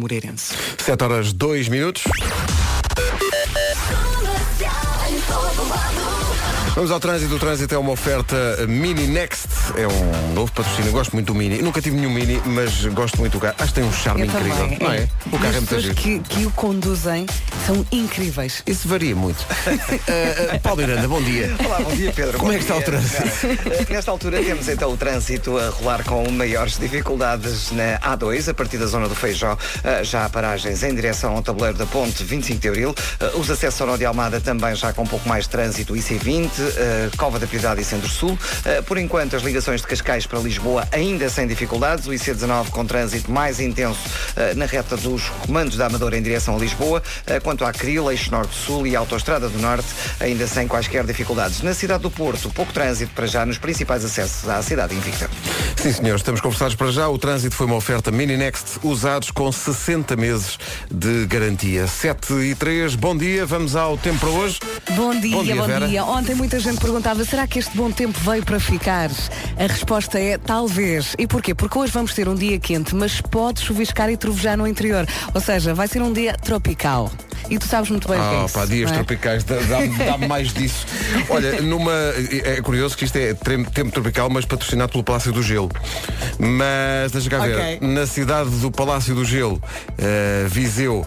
Moreirense. 7 horas 2 minutos. Vamos ao trânsito. O trânsito é uma oferta Mini Next. É um novo patrocínio. Gosto muito do Mini. Nunca tive nenhum Mini, mas gosto muito do carro. Acho que tem um charme Eu incrível. também, Não é? O carro As é muito pessoas giro. que, que o conduzem são incríveis. Isso varia muito. Uh, uh, Paulo Miranda, bom dia. Olá, bom dia Pedro. Como Bom é que está o trânsito? Nesta altura temos então o trânsito a rolar com maiores dificuldades na A2, a partir da zona do Feijó, eh, já há paragens em direção ao tabuleiro da ponte 25 de Abril. Eh, Os acessos ao Nó de Almada também já com um pouco mais de trânsito, IC20, eh, Cova da Piedade e Centro-Sul. Eh, Por enquanto, as ligações de Cascais para Lisboa ainda sem dificuldades. O IC19 com trânsito mais intenso eh, na reta dos comandos da Amadora em direção a Lisboa. Eh, Quanto à Cril, Eixo Norte-Sul e Autostrada do Norte, ainda sem quaisquer dificuldades. Na cidade do Porto, pouco trânsito para já nos principais acessos à cidade invicta. Sim, senhores, estamos conversados para já. O trânsito foi uma oferta Mini Next, usados com 60 meses de garantia. 7 e 3, bom dia, vamos ao tempo para hoje. Bom dia, Bom bom dia, dia. Vera. Muita gente perguntava, será que este bom tempo veio para ficar? A resposta é talvez. E porquê? Porque hoje vamos ter um dia quente, mas pode chuviscar e trovejar no interior. Ou seja, vai ser um dia tropical. E tu sabes muito bem o que é Ah, isso. pá, dias é? tropicais, dá- dá-me dá mais disso. Olha, numa. É curioso que isto é tempo tropical, mas patrocinado pelo Palácio do Gelo. Mas deixa cá ver. Ok. Na cidade do Palácio do Gelo, eh, Viseu,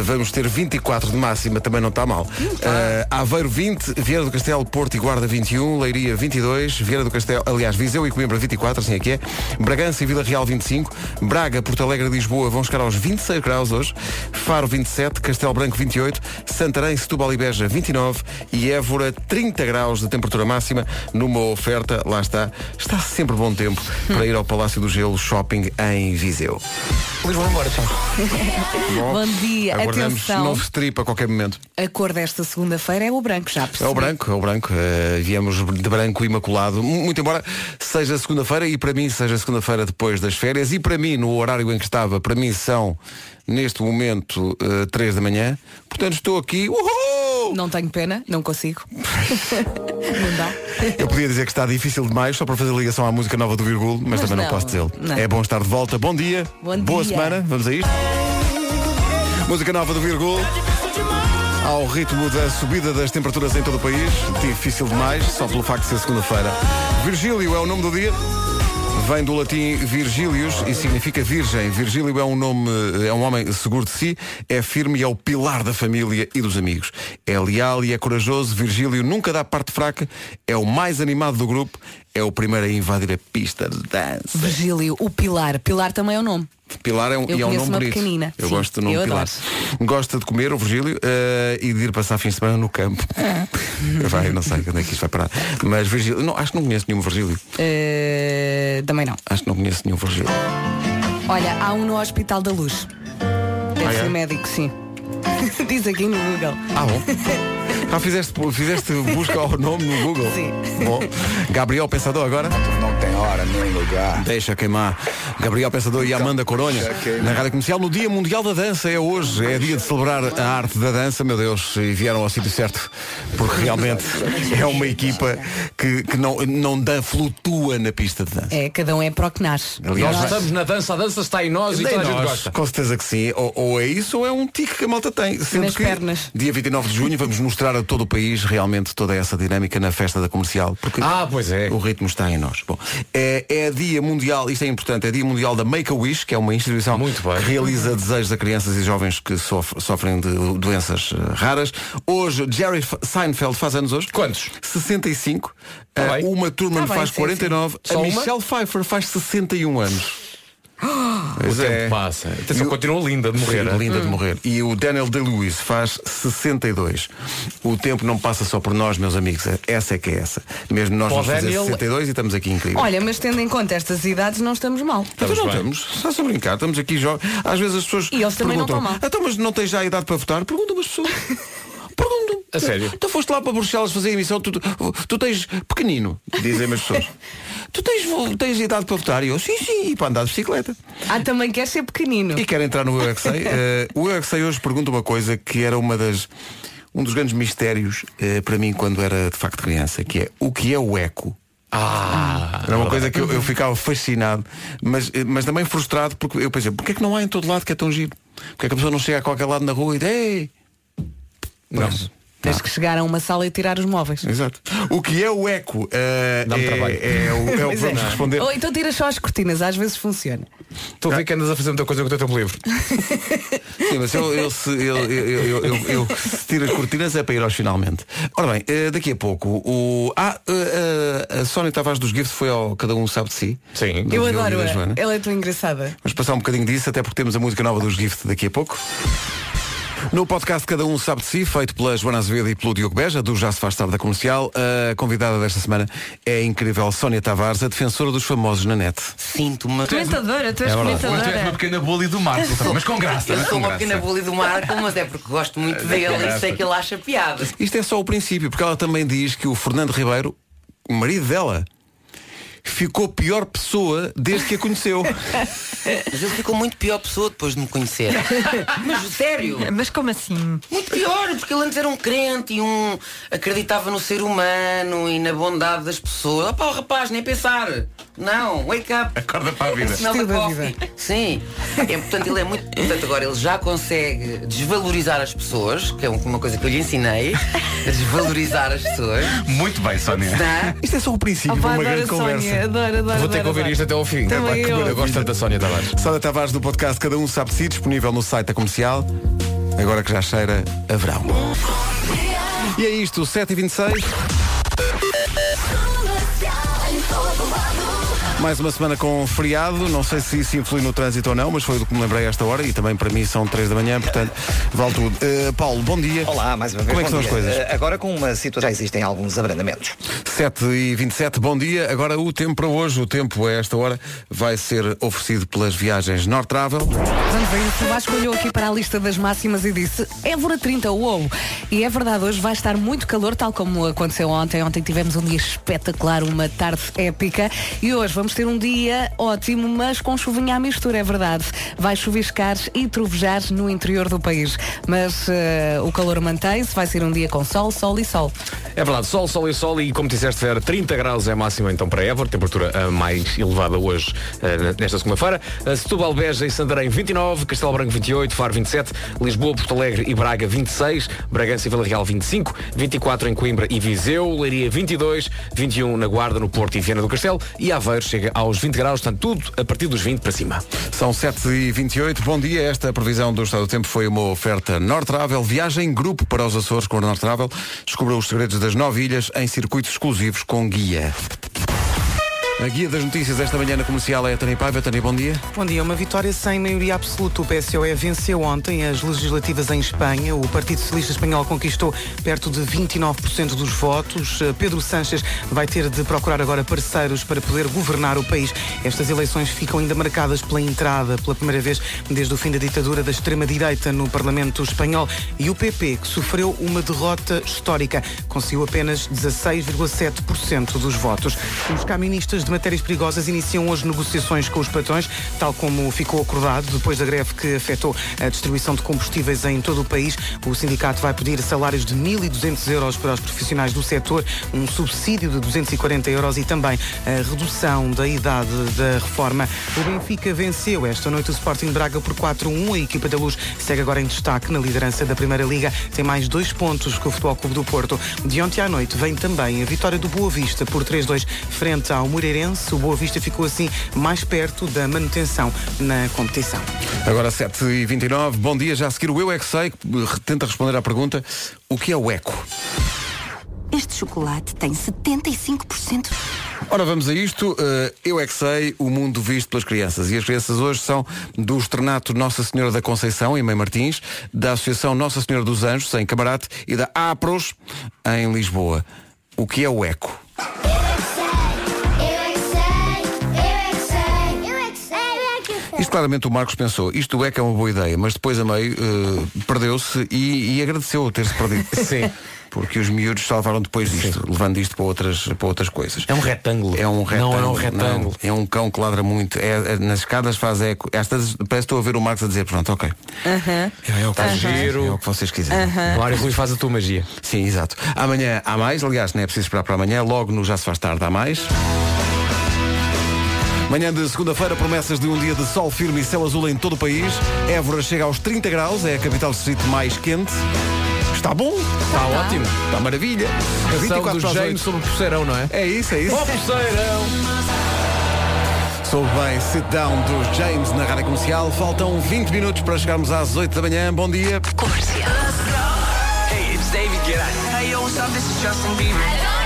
vamos ter 24 de máxima, também não está mal. Eh, Aveiro 20, Vieira do Castelo, Porto e Guarda 21, Leiria 22, Vieira do Castelo, aliás, Viseu e Coimbra 24, assim é que é. Bragança e Vila Real 25, Braga, Porto Alegre e Lisboa vão chegar aos 26 graus hoje, Faro 27, Castelo Branco 28, Santarém, Setúbal e Beja 29 e Évora 30 graus de temperatura máxima numa oferta, lá está, está sempre bom tempo para ir ao Palácio do Gelo Shopping em Viseu. Lisboa embora, tchau. Bom dia, Aguardamos atenção. novo strip a qualquer momento. A cor desta segunda-feira é o branco, já É percebi. o branco, é o branco. Eh, viemos de branco imaculado. Muito embora seja segunda-feira e para mim seja segunda-feira depois das férias e para mim, no horário em que estava, para mim são, neste momento, eh, 3 da manhã. Portanto, estou aqui. Uhul! Não tenho pena, não consigo. não dá. Eu podia dizer que está difícil demais só para fazer ligação à música nova do Virgul, mas, Mas também não, não, posso dizê-lo. É bom estar de volta. Bom dia. Bom Boa dia. semana. Vamos a isto. Música nova do Virgul. Ao ritmo da subida das temperaturas em todo o país. Difícil demais, só pelo facto de ser segunda-feira. Virgílio é o nome do dia. Vem do latim Virgílius e significa virgem. Virgílio é um nome, é um homem seguro de si, é firme e é o pilar da família e dos amigos. É leal e é corajoso. Virgílio nunca dá parte fraca, é o mais animado do grupo, é o primeiro a invadir a pista de dança. Virgílio, o Pilar. Pilar também é o nome. Pilar é um, e é um nome bonito. pequenina. Eu Sim, gosto do nome Pilar. Gosta de comer o Virgílio eh, e de ir passar fins de semana no campo. vai, não sei onde é que isto vai parar. Mas Virgílio, não, acho que não conheço nenhum Virgílio. Eh, também não. Acho que não conheço nenhum Virgílio. Olha, há um no Hospital da Luz. Deve Ah, é? ser médico, sim. Diz aqui no Google. Ah, bom. Ah, fizeste, fizeste busca ao nome no Google? Sim. Bom. Gabriel Pensador agora? Não tem hora nem lugar. Deixa queimar. Gabriel Pensador e Amanda Coronha na Rádio Comercial no Dia Mundial da Dança. É hoje, é dia de celebrar a arte da dança, meu Deus, e vieram ao sítio certo, porque realmente é uma equipa que, que não, não dá, flutua na pista de dança. É, cada um é para o que nasce. Aliás, Nós estamos na dança, a dança está em nós e toda a gente nós, gosta. Com certeza que sim. Ou, ou é isso ou é um tique que a malta tem. Sendo Nas que pernas. dia 29 de junho vamos mostrar a todo o país realmente toda essa dinâmica na festa da comercial. Porque Ah, pois é. o ritmo está em nós. Bom, é, é dia mundial, isto é importante, é dia mundial da Make-A-Wish, que é uma instituição Muito bem. que realiza desejos a crianças e jovens que sof- sofrem de doenças eh, raras. Hoje, Jerry Seinfeld faz anos hoje. Quantos? 65. Tá bem. uma Turman Tá faz sim, 49. sim. A? Michelle Pfeiffer faz 61 anos. O Pois tempo é. passa. Atenção, continua linda de morrer. Sim, linda de morrer. E o Daniel Day-Lewis faz 62. O tempo não passa só por nós, meus amigos. Essa é que é essa. Mesmo nós vamos fazer Daniel- 62 e estamos aqui incríveis. Olha, mas tendo em conta estas idades, não estamos mal. Então não bem. estamos, só a brincar, estamos aqui já. Às vezes as pessoas. E eles também não estão mal. Então, mas não tens já a idade para votar? Perguntam as pessoas. Perguntam. A sério? Tu foste lá para Bruxelas fazer a emissão, tu, tu, tens pequenino, dizem-me as pessoas. tu tens, tens idade para votar? E eu, sim, sim, e para andar de bicicleta. Ah, também quer ser pequenino. E quer entrar no UXA. o UXA hoje pergunta uma coisa que era uma das um dos grandes mistérios eh, para mim quando era de facto criança, que é o que é o eco. Ah, Era uma coisa que eu, eu ficava fascinado, mas, eh, mas também frustrado porque eu pensei, porque é que não há em todo lado que é tão giro? Porque é que a pessoa não chega a qualquer lado na rua e diz, ei! Não. Tens que chegar a uma sala e tirar os móveis. Exato. O que é o eco? Uh, Dá-me é, trabalho. É, o, é o que Pois é. vamos responder. Ou então tira só as cortinas, às vezes funciona. Estou a ver que andas a fazer muita coisa com o teu tempo livre. Sim, mas eu, eu, se, eu, eu, eu, eu, eu se tiro as cortinas é para ir aos finalmente. Ora bem, eh, daqui a pouco o. Ah, eh, a Sónia Tavares dos Gift foi ao Cada Um Sabe de Si. Sim. Eu adoro, ela é tão engraçada. Vamos passar um bocadinho disso, até porque temos a música nova dos Gift daqui a pouco. No podcast Cada Um Sabe de Si, feito pela Joana Azevedo e pelo Diogo Beja, do Já Se Faz Tarde da Comercial, a convidada desta semana é a incrível Sónia Tavares, a defensora dos famosos na net. Sinto-me. Comentadora, tu és É. Hoje tu és uma comentadora. pequena bully do Marco, mas com graça. Eu sou com uma graça. pequena bully do Marco, mas é porque gosto muito dele e sei que ele acha piada. Isto é só o princípio, porque ela também diz que o Fernando Ribeiro, o marido dela, ficou pior pessoa desde que a conheceu. Mas ele ficou muito pior pessoa depois de me conhecer. Mas sério, Mas como assim? muito pior, porque ele antes era um crente e um acreditava no ser humano e na bondade das pessoas. Opá, o rapaz, nem pensar. Não, wake up. Acorda para a vida. Smell the coffee. Sim. É, portanto, ele é muito. Portanto, agora ele já consegue desvalorizar as pessoas, que é uma coisa que eu lhe ensinei, a desvalorizar as pessoas. Muito bem, Sónia. Tá? Isto é só o princípio de uma adoro grande a conversa. Sónia, adoro, adoro. Vou ter que adoro, ouvir adoro. isto até ao fim. Também que eu. eu gosto tanto da Sónia Tavares. Sónia Tavares do podcast Cada Um Sabe de Si, disponível no site da comercial, agora que já cheira a verão. E é isto, 7h26. Mais uma semana com feriado, não sei se isso influi no trânsito ou não, mas foi do que me lembrei a esta hora e também para mim são 3 da manhã, portanto, vale tudo. Uh, Paulo, bom dia. Olá, mais uma vez. Como é que são as dia. coisas? Eh, Agora com uma situação já existem alguns abrandamentos. 7 e 27 bom dia. Agora o tempo para hoje, o tempo a esta hora vai ser oferecido pelas viagens North Travel. Vamos ver isso. O Vasco olhou aqui para a lista das máximas e disse Évora 30, uou! E é verdade, hoje vai estar muito calor, tal como aconteceu ontem. Ontem tivemos um dia espetacular, uma tarde épica. E hoje vamos ter um dia ótimo, mas com chuvinha à mistura, é verdade. Vai chuviscar e trovejar no interior do país. Mas eh, o calor mantém-se, vai ser um dia com sol, sol e sol. É verdade, sol, sol e sol e como disseste, Vera, 30 graus é a máxima então para Évora, temperatura a mais elevada hoje, eh, nesta segunda-feira. Eh, Setúbal, Beja e Santarém 29, Castelo Branco 28, Faro 27, Lisboa, Porto Alegre e Braga 26, Bragança e Vila Real 25, 24 em Coimbra e Viseu, Leiria 22, 21 na Guarda, no Porto e Viana do Castelo e Aveiro chega aos 20 graus, portanto tudo a partir dos 20 para cima. São 7 e 28 Bom dia. Esta previsão do estado do tempo foi uma oferta North Travel. Viagem em grupo para os Açores com a North Travel. Descubra os segredos das nove ilhas em circuitos exclusivos com guia. A guia das notícias esta manhã na comercial é a Tânia Paiva. Tânia, bom dia. Bom dia. Uma vitória sem maioria absoluta. O PSOE venceu ontem as legislativas em Espanha. O Partido Socialista Espanhol conquistou perto de 29% dos votos. Pedro Sánchez vai ter de procurar agora parceiros para poder governar o país. Estas eleições ficam ainda marcadas pela entrada, pela primeira vez desde o fim da ditadura da extrema-direita no Parlamento espanhol. E o PP, que sofreu uma derrota histórica, conseguiu apenas 16,7% dos votos. Os caministas de matérias perigosas iniciam hoje negociações com os patrões, tal como ficou acordado depois da greve que afetou a distribuição de combustíveis em todo o país. O sindicato vai pedir salários de 1.200 euros para os profissionais do setor, um subsídio de 240 euros e também a redução da idade da reforma. O Benfica venceu esta noite o Sporting Braga por 4-1. A equipa da Luz segue agora em destaque na liderança da Primeira Liga. Tem mais dois pontos que o Futebol Clube do Porto. De ontem à noite vem também a vitória do Boa Vista por 3-2 frente ao Moreirense. O Boa Vista ficou assim mais perto da manutenção na competição. Agora 7 e 29 Bom dia. Já a seguir o Eu É Que Sei, que tenta responder à pergunta o que é o eco? Este chocolate tem 75%. Ora, vamos a isto. Uh, eu é que sei o mundo visto pelas crianças. E as crianças hoje são do Externato Nossa Senhora da Conceição, em Mãe Martins, da Associação Nossa Senhora dos Anjos, em Camarate, e da APROS, em Lisboa. O que é o eco? Isto claramente o Marcos pensou, isto do eco é uma boa ideia, mas depois a meio uh, perdeu-se e, e agradeceu ter-se perdido. Sim. Porque os miúdos salvaram depois disto, levando isto para outras, para outras coisas. É um retângulo. É um retângulo. Não é um retângulo. não. é um cão que ladra muito. É, é- nas escadas faz eco. Vezes parece que estou a ver o Marcos a dizer, pronto, ok. É, é o que, Tá vocês- giro. é o que vocês quiserem. Mário Rui faz a tua magia. Sim, exato. Amanhã há mais, aliás, não é preciso esperar para amanhã, logo no Já se faz tarde há mais. Manhã de segunda-feira, promessas de um dia de sol firme e céu azul em todo o país. Évora chega aos 30 graus, é a capital distrito mais quente. Está bom? Está ótimo. Está maravilha. Canção 24 do James sobre o pulseirão, não é? É isso, é isso. Ó pulseirão! Soube bem, sit down dos James na rádio comercial. Faltam 20 minutos para chegarmos às 8 da manhã. Bom dia. Hey, it's David Guetta. Hey, yo, what's up? This is Justin Bieber.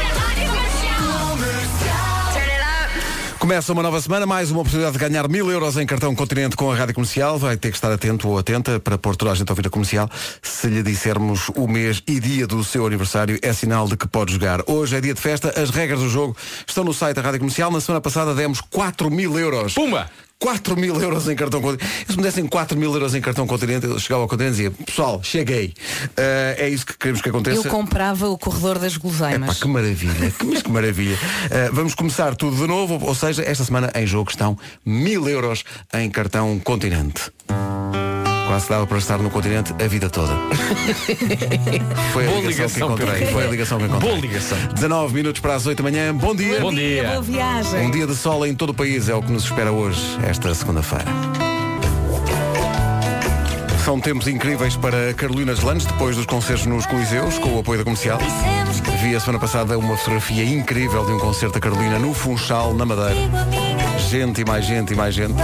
Começa uma nova semana, mais uma oportunidade de ganhar mil euros em cartão continente com a rádio comercial. Vai ter que estar atento ou atenta para pôr toda a gente a ouvir a comercial. Se lhe dissermos o mês e dia do seu aniversário, é sinal de que pode jogar. Hoje é dia de festa, as regras do jogo estão no site da rádio comercial. Na semana passada demos 4 mil euros. Pumba! 4 mil euros em cartão continente. Se me dessem 4 mil euros em cartão continente, eu chegava ao continente e dizia, pessoal, cheguei. Ah, é isso que queremos que aconteça. Eu comprava o corredor das Epá, guloseimas. que maravilha, que, mas que maravilha. Uh, vamos começar tudo de novo, ou seja, esta semana em jogo estão mil euros em cartão continente. Quase dava para estar no continente a vida toda. Foi a Boa ligação, ligação, que encontrei. Foi a ligação que encontrei. Boa ligação. 19 minutos para as 8 da manhã. Bom dia. Bom dia. Boa viagem. Um dia de sol em todo o país é o que nos espera hoje, esta segunda-feira. São tempos incríveis para Carolina Landes, depois dos concertos nos Coliseus, com o apoio da comercial. Vi a semana passada uma fotografia incrível de um concerto da Carolina no Funchal, na Madeira. Gente e mais gente e mais gente.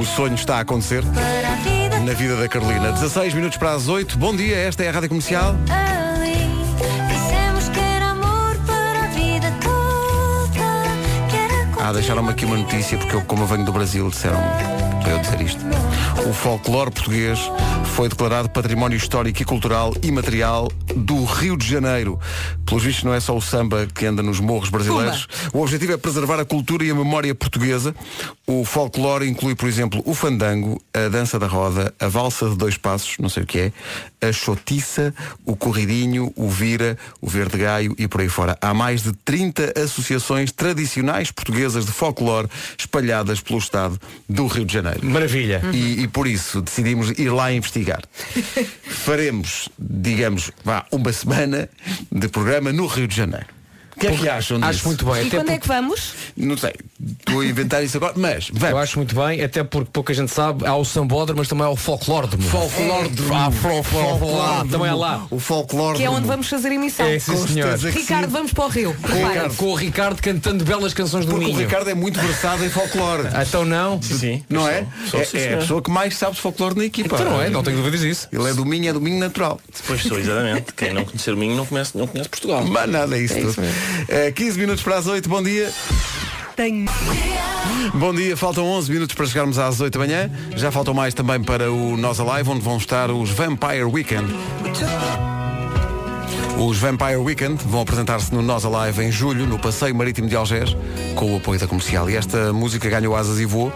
O sonho está a acontecer na vida da Carolina. 16 minutos para as 8. Bom dia, esta é a Rádio Comercial. Dissemos que era amor para a vida toda. Que era Ah, deixaram-me aqui uma notícia, porque eu, como eu venho do Brasil, disseram para eu dizer isto. O folclore português foi declarado Património Histórico e Cultural Imaterial do Rio de Janeiro. Pelos vistos, não é só o samba que anda nos morros brasileiros. O objetivo é preservar a cultura e a memória portuguesa. O folclore inclui, por exemplo, o fandango, a dança da roda, a valsa de dois passos, não sei o que é, a chotiça, o corridinho, o vira, o verde gaio e por aí fora. Há mais de 30 associações tradicionais portuguesas de folclore espalhadas pelo estado do Rio de Janeiro. Maravilha. E, e por isso decidimos ir lá investigar. Faremos, digamos, vá, uma semana de programa no Rio de Janeiro. O que é que acham disso? Acho muito bem. E até quando é que vamos? Não sei, estou a inventar isso agora, mas Eu vamos. acho muito bem, até porque pouca gente sabe, há o sambódromo, mas também há o folclore Folclore de Ah, fro- de- também é lá. O folclore Que é onde vamos fazer emissão. É, sim, senhor. Ricardo, vamos para o Rio. Com, o Ricardo cantando belas canções do Porque o Minho. Ricardo é muito versado em folclore. Ah, Então não? Sim, Não é? Sou, É, sim, é a senhor. pessoa que mais sabe de folclore na equipa. Então não é, não tenho dúvidas disso. Ele é do Minho, é do Minho natural. Pois sou, exatamente. Quem não conhecer o Minho não conhece, não conhece Portugal. Mas nada, é isso tudo. É, 15 minutos para as 8, bom dia. Tenho. Bom dia, faltam 11 minutos para chegarmos às 8 da manhã. Já faltam mais também para o Nós Alive, onde vão estar os Vampire Weekend. Os Vampire Weekend vão apresentar-se no Nós Alive em julho, no Passeio Marítimo de Algés, com o apoio da comercial. E esta música ganhou asas e voou.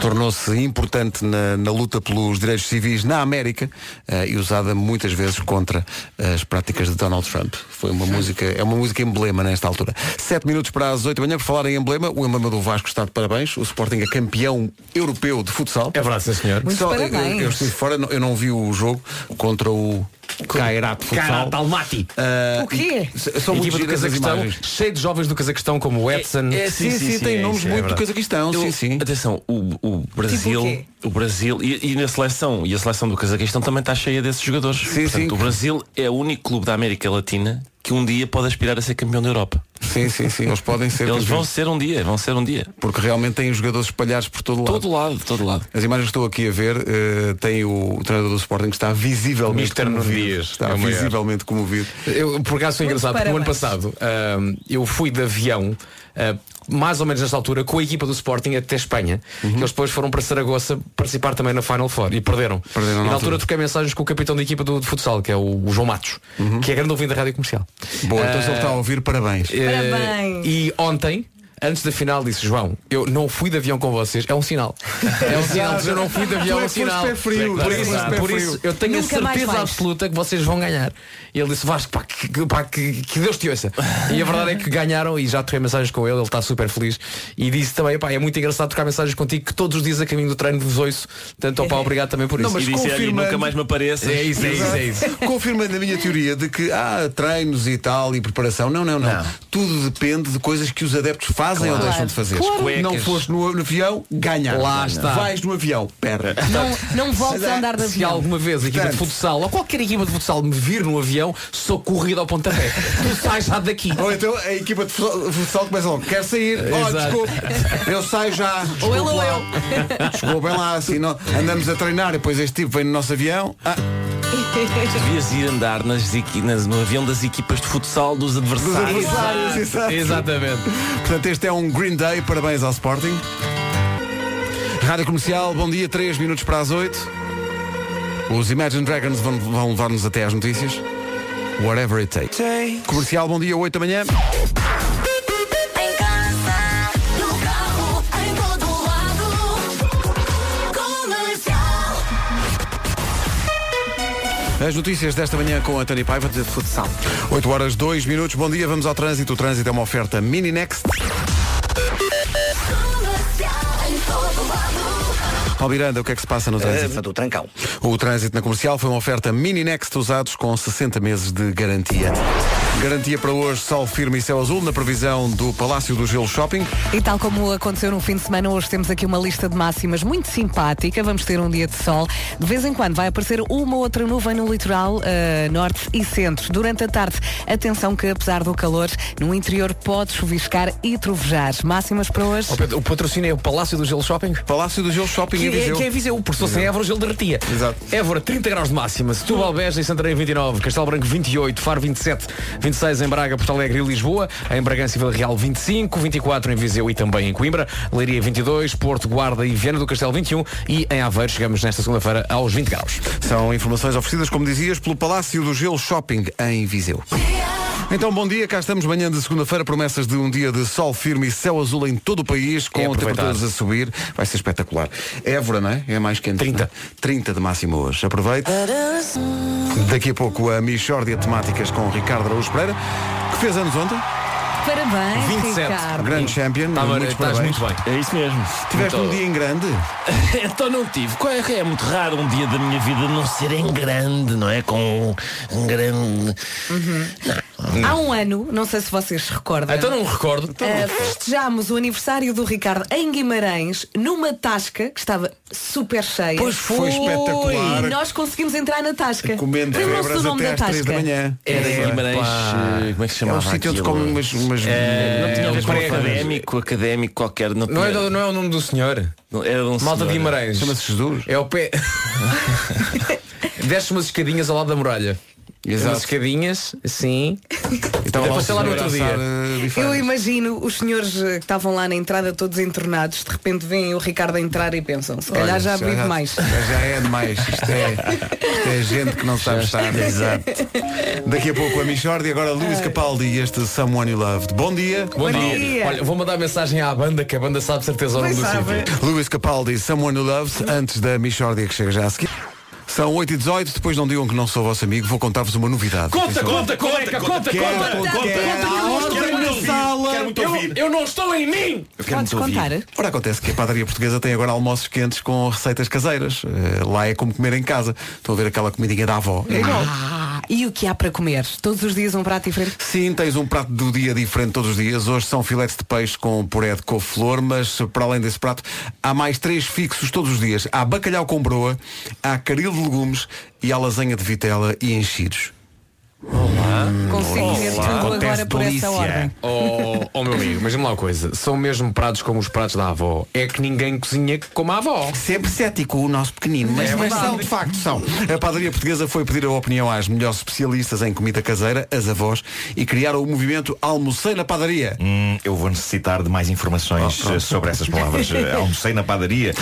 Tornou-se importante na, na luta pelos direitos civis na América eh, e usada muitas vezes contra as práticas de Donald Trump. Foi uma música, é uma música emblema nesta altura. Sete minutos para as oito da manhã, por falar em emblema, o emblema do Vasco está de parabéns. O Sporting é campeão europeu de futsal. É verdade, sim, senhor. Muito Só, eu, parabéns. eu estive fora, não- eu não vi o jogo contra o Kairat Futsal. Cara, Almaty. Ah, O quê? São muito Equipa do Cazaquistão, cheio de jovens do Cazaquistão como o Edson. é, Sim, sim, tem é nomes é muito do verdade. Cazaquistão. Eu- Sim, sim. Atenção, o, o Brasil, Tipo o o Brasil e, e na seleção e a seleção do Cazaquistão também está cheia desses jogadores. Sim, Portanto, sim. O Brasil é o único clube da América Latina que um dia pode aspirar a ser campeão da Europa. Sim, sim, sim. Eles podem ser Eles vão ser um dia, vão ser um dia. Porque realmente têm os jogadores espalhados por todo lado. Todo lado, todo lado. As imagens que estou aqui a ver eh, tem o, o treinador do Sporting que está visivelmente Mister comovido. Dias, Está é o maior. visivelmente comovido. Eu, por acaso foi engraçado, porque no ano passado ahm, eu fui de avião, ah, mais ou menos nesta altura, com a equipa do Sporting até Espanha. Uhum. Eles depois foram para Saragoça participar também na Final Four e perderam. Perderam e na na altura altura. troquei mensagens com o capitão da equipa do, de futsal, que é o, o João Matos, que é grande ouvinte da rádio comercial. Boa, então se ele está a ouvir, parabéns. eh, Parabéns. e ontem. Antes da final disse João, eu não fui de avião com vocês, é um sinal. É um sinal, eu não fui de avião é um sinal. frio, por é que isso, por isso eu tenho Nunca a certeza absoluta que vocês vão ganhar. E ele disse, Vasco, pá, que, pá, que, que Deus te ouça. E a verdade é que ganharam e já troquei mensagens com ele, ele está super feliz. E disse também, pá, é muito engraçado trocar mensagens contigo que todos os dias a caminho do treino vos ouço. Portanto, opá, obrigado também por Não, isso. mas e confirmando- nunca mais me apareças. É isso, é isso, é isso. Confirmando a minha teoria de que há treinos e tal e preparação. Não, não, não, Não. Tudo depende de coisas que os adeptos fazem fazem ou Claro. deixam de fazer. Claro. Não foste no, no avião, ganha. Lá está. Vais no avião, pera. Não, não voltes a andar de Se avião. alguma vez a equipa de Portanto- futsal ou qualquer equipa de futsal me vir no avião, sou corrido ao pontapé. tu sais já daqui. Ou então a equipa de futsal futsal começa logo, quer sair? Oh, Exato. desculpe, eu saio já. Ou ele ou eu. Desculpe, bem lá, assim, não, andamos a treinar e depois este tipo vem no nosso avião. Ah, Devias ir andar nas, nas- no avião das equipas de futsal dos dos adversários. adversários, exato. Exatamente. Portanto, este é um Green Day, parabéns ao Sporting. Rádio Comercial, bom dia, 3 minutos para as 8. Os Imagine Dragons vão, vão levar-nos até às notícias. Whatever it takes. Comercial, bom dia, 8 da manhã. As notícias desta manhã com a Tânia Paiva de futsal. 8 horas 2 minutos. Bom dia, vamos ao trânsito. O trânsito é uma oferta Mini Next. Paulo Miranda, o que é que se passa no trânsito? do Trancão. O trânsito na comercial foi uma oferta Mini Next usados com 60 meses de garantia. Garantia para hoje, sol firme e céu azul, na previsão do Palácio do Gelo Shopping. E tal como aconteceu no fim de semana, hoje temos aqui uma lista de máximas muito simpática. Vamos ter um dia de sol. De vez em quando vai aparecer uma outra nuvem no litoral eh, norte e centro. Durante a tarde, atenção que apesar do calor, no interior pode chuviscar e trovejar. Máximas para hoje. Ó Pedro, O patrocínio é o Palácio do Gelo Shopping? Palácio do Gelo Shopping Que em é, Viseu. que é Viseu, porque se fosse em Évora o gelo derretia. Exato. Évora 30 graus de máxima, Setúbal, Beja e Santarém 29, Castelo Branco 28, Faro 27, 26 em Braga, Porto Alegre e Lisboa, em Bragança e Vila Real 25, 24 em Viseu e também em Coimbra, Leiria 22, Porto, Guarda e Viana do Castelo 21 e em Aveiro chegamos nesta segunda-feira aos 20 graus. São informações oferecidas, como dizias, pelo Palácio do Gelo Shopping em Viseu. Então, bom dia, cá estamos manhã de segunda-feira, promessas de um dia de sol firme e céu azul em todo o país, com É temperaturas a subir, vai ser espetacular. Évora, não é? É mais quente. 30. não é? 30 de máximo hoje. Aproveite. Daqui a pouco a Michórdia Temáticas com Ricardo Araújo Pereira, que fez anos ontem, Parabéns, 27. Ricardo. grande champion. Tá, muitos estás parabéns. muito bem. É isso mesmo. Tiveste um dia em grande. então não tive. Qual é, é muito raro um dia da minha vida não ser em grande, não é? Com um grande. Há um ano, não sei se vocês se recordam. Então não recordo. Uh, festejámos o aniversário do Ricardo em Guimarães, numa tasca que estava super cheia. Pois foi espetacular. E nós conseguimos entrar na tasca. Comendo Lembram-se do nome até da 3 da tasca? manhã. Era em Guimarães. eh, Como é que se É chamava? um sítio onde comem umas, umas Não tinha a ver com Pregas. académico, académico qualquer. Não, Não é, do- não é o nome do senhor? não- era de um Malta de senhor. Guimarães. Chama-se Jesus. É o pé. Desce umas escadinhas ao lado da muralha. Exato. Umas escadinhas, sim. Estava Eu lá lá no outro dia. Eu imagino os senhores eh, que estavam lá na entrada todos entornados, de repente veem o Ricardo a entrar e pensam, se calhar Olha, já abriu já- demais. Já é demais. Isto é, isto é gente que não sabe estar. Exato. Daqui a pouco a Michordi, agora Luís Capaldi e este Someone You Loved. Bom dia. Bom, dia. dia. Olha, vou mandar mensagem à banda, que a banda sabe certeza o nome do sítio. Luís Capaldi, Someone You Loved, antes da Michordia que chega já a seguir. São 8 e 18 depois não digam que não sou vosso amigo, vou contar-vos uma novidade. Conta, Atenção. conta, conta, conta, conta, conta, conta. Eu não estou em mim! Eu quero Podes contar? Ora, acontece que a padaria portuguesa tem agora almoços quentes com receitas caseiras. Eh, lá é como comer em casa. Estão a ver aquela comidinha da avó. É igual. Ah, e o que há para comer? Todos os dias um prato diferente? Sim, tens um prato do dia diferente todos os dias. Hoje são filetes de peixe com puré de couve-flor, mas para além desse prato, há mais três fixos todos os dias. Há bacalhau com broa, há caril de legumes e há lasanha de vitela e enchidos. Consigo comer tudo Acontece agora por essa ordem. Oh, oh meu amigo, mas diz-me lá uma coisa. São mesmo pratos como os pratos da avó. É que ninguém cozinha como a avó. Sempre cético o nosso pequenino, mas, É mas verdade. são, de facto são. A padaria portuguesa foi pedir a opinião às melhores especialistas em comida caseira, as avós, e criaram o movimento Almocei na Padaria. Hum, eu vou necessitar de mais informações eh, sobre essas palavras. Eh, Almocei na padaria.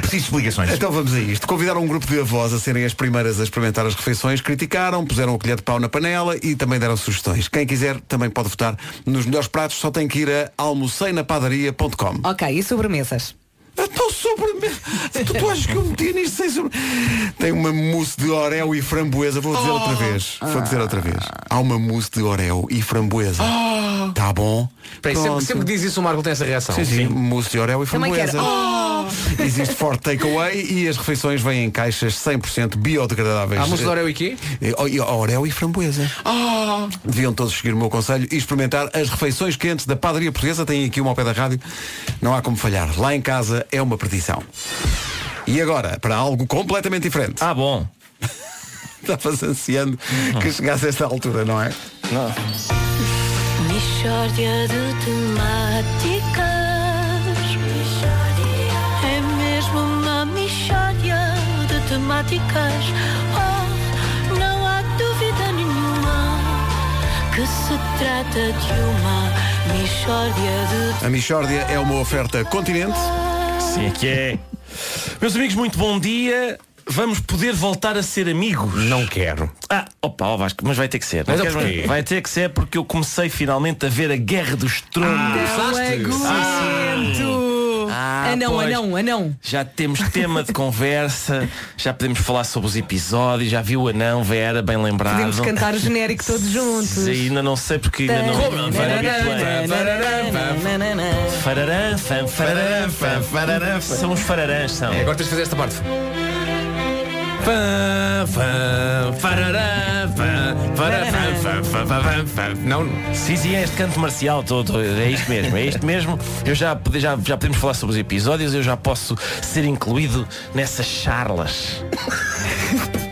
Preciso de explicações. Então vamos a isto. Convidaram um grupo de avós a serem as primeiras a experimentar as refeições, criticaram, puseram o colher de pau na panela e também deram sugestões. Quem quiser também pode votar nos melhores pratos, só tem que ir a almoceinapadaria.com. Ok, e sobremesas? Estou sobre. Tu, tu achas que eu meti nisto sem sobre. Tem uma mousse de Oreo e framboesa. Vou dizer outra vez. Vou dizer outra vez. Há uma mousse de Oreo e framboesa. Tá bom? Peraí, sempre, sempre que diz isso o Marco tem essa reação. Sim, sim, mousse de Oreo e framboesa. Oh! Existe forte takeaway e as refeições vêm em caixas 100% biodegradáveis. Há mousse de Oreo e quê? Eh, oh, e Oreo e framboesa. Ah! Deviam todos seguir o meu conselho e experimentar as refeições quentes da padaria portuguesa. Tem aqui uma ao pé da rádio. Não há como falhar. Lá em casa é uma perdição. E agora, para algo completamente diferente. Ah, bom. Estavas ansiando que chegasse a esta altura, não é? Não. Mixórdia de temáticas. É mesmo uma mixórdia de temáticas. Oh, não há dúvida nenhuma que se trata de uma mixórdia de A Michórdia é uma oferta continente. Sim, é que é. Meus amigos, muito bom dia. Vamos poder voltar a ser amigos. Não quero. Ah, opa, ó Vasco, mas vai ter que ser. Mas Não é queres- porquê? vai ter que ser porque eu comecei finalmente a ver a Guerra dos Tronos. Lagoento! Ah, anão, pois. anão, anão. Já temos tema de conversa, já podemos falar sobre os episódios, já viu o anão, Vera, bem lembrado. Podemos cantar o genérico todos juntos. Sim, ainda não sei porque ainda não. habituei. Fararã, fam, fararã, fam, fararã. São os fararãs, são. É, agora tens de fazer esta parte. Fã, fã, farará, fã, fará, Não, Sim, sim, é este canto marcial todo, é isto mesmo, é isto mesmo. Eu já, já, já podemos falar sobre os episódios, eu já posso ser incluído nessas charlas.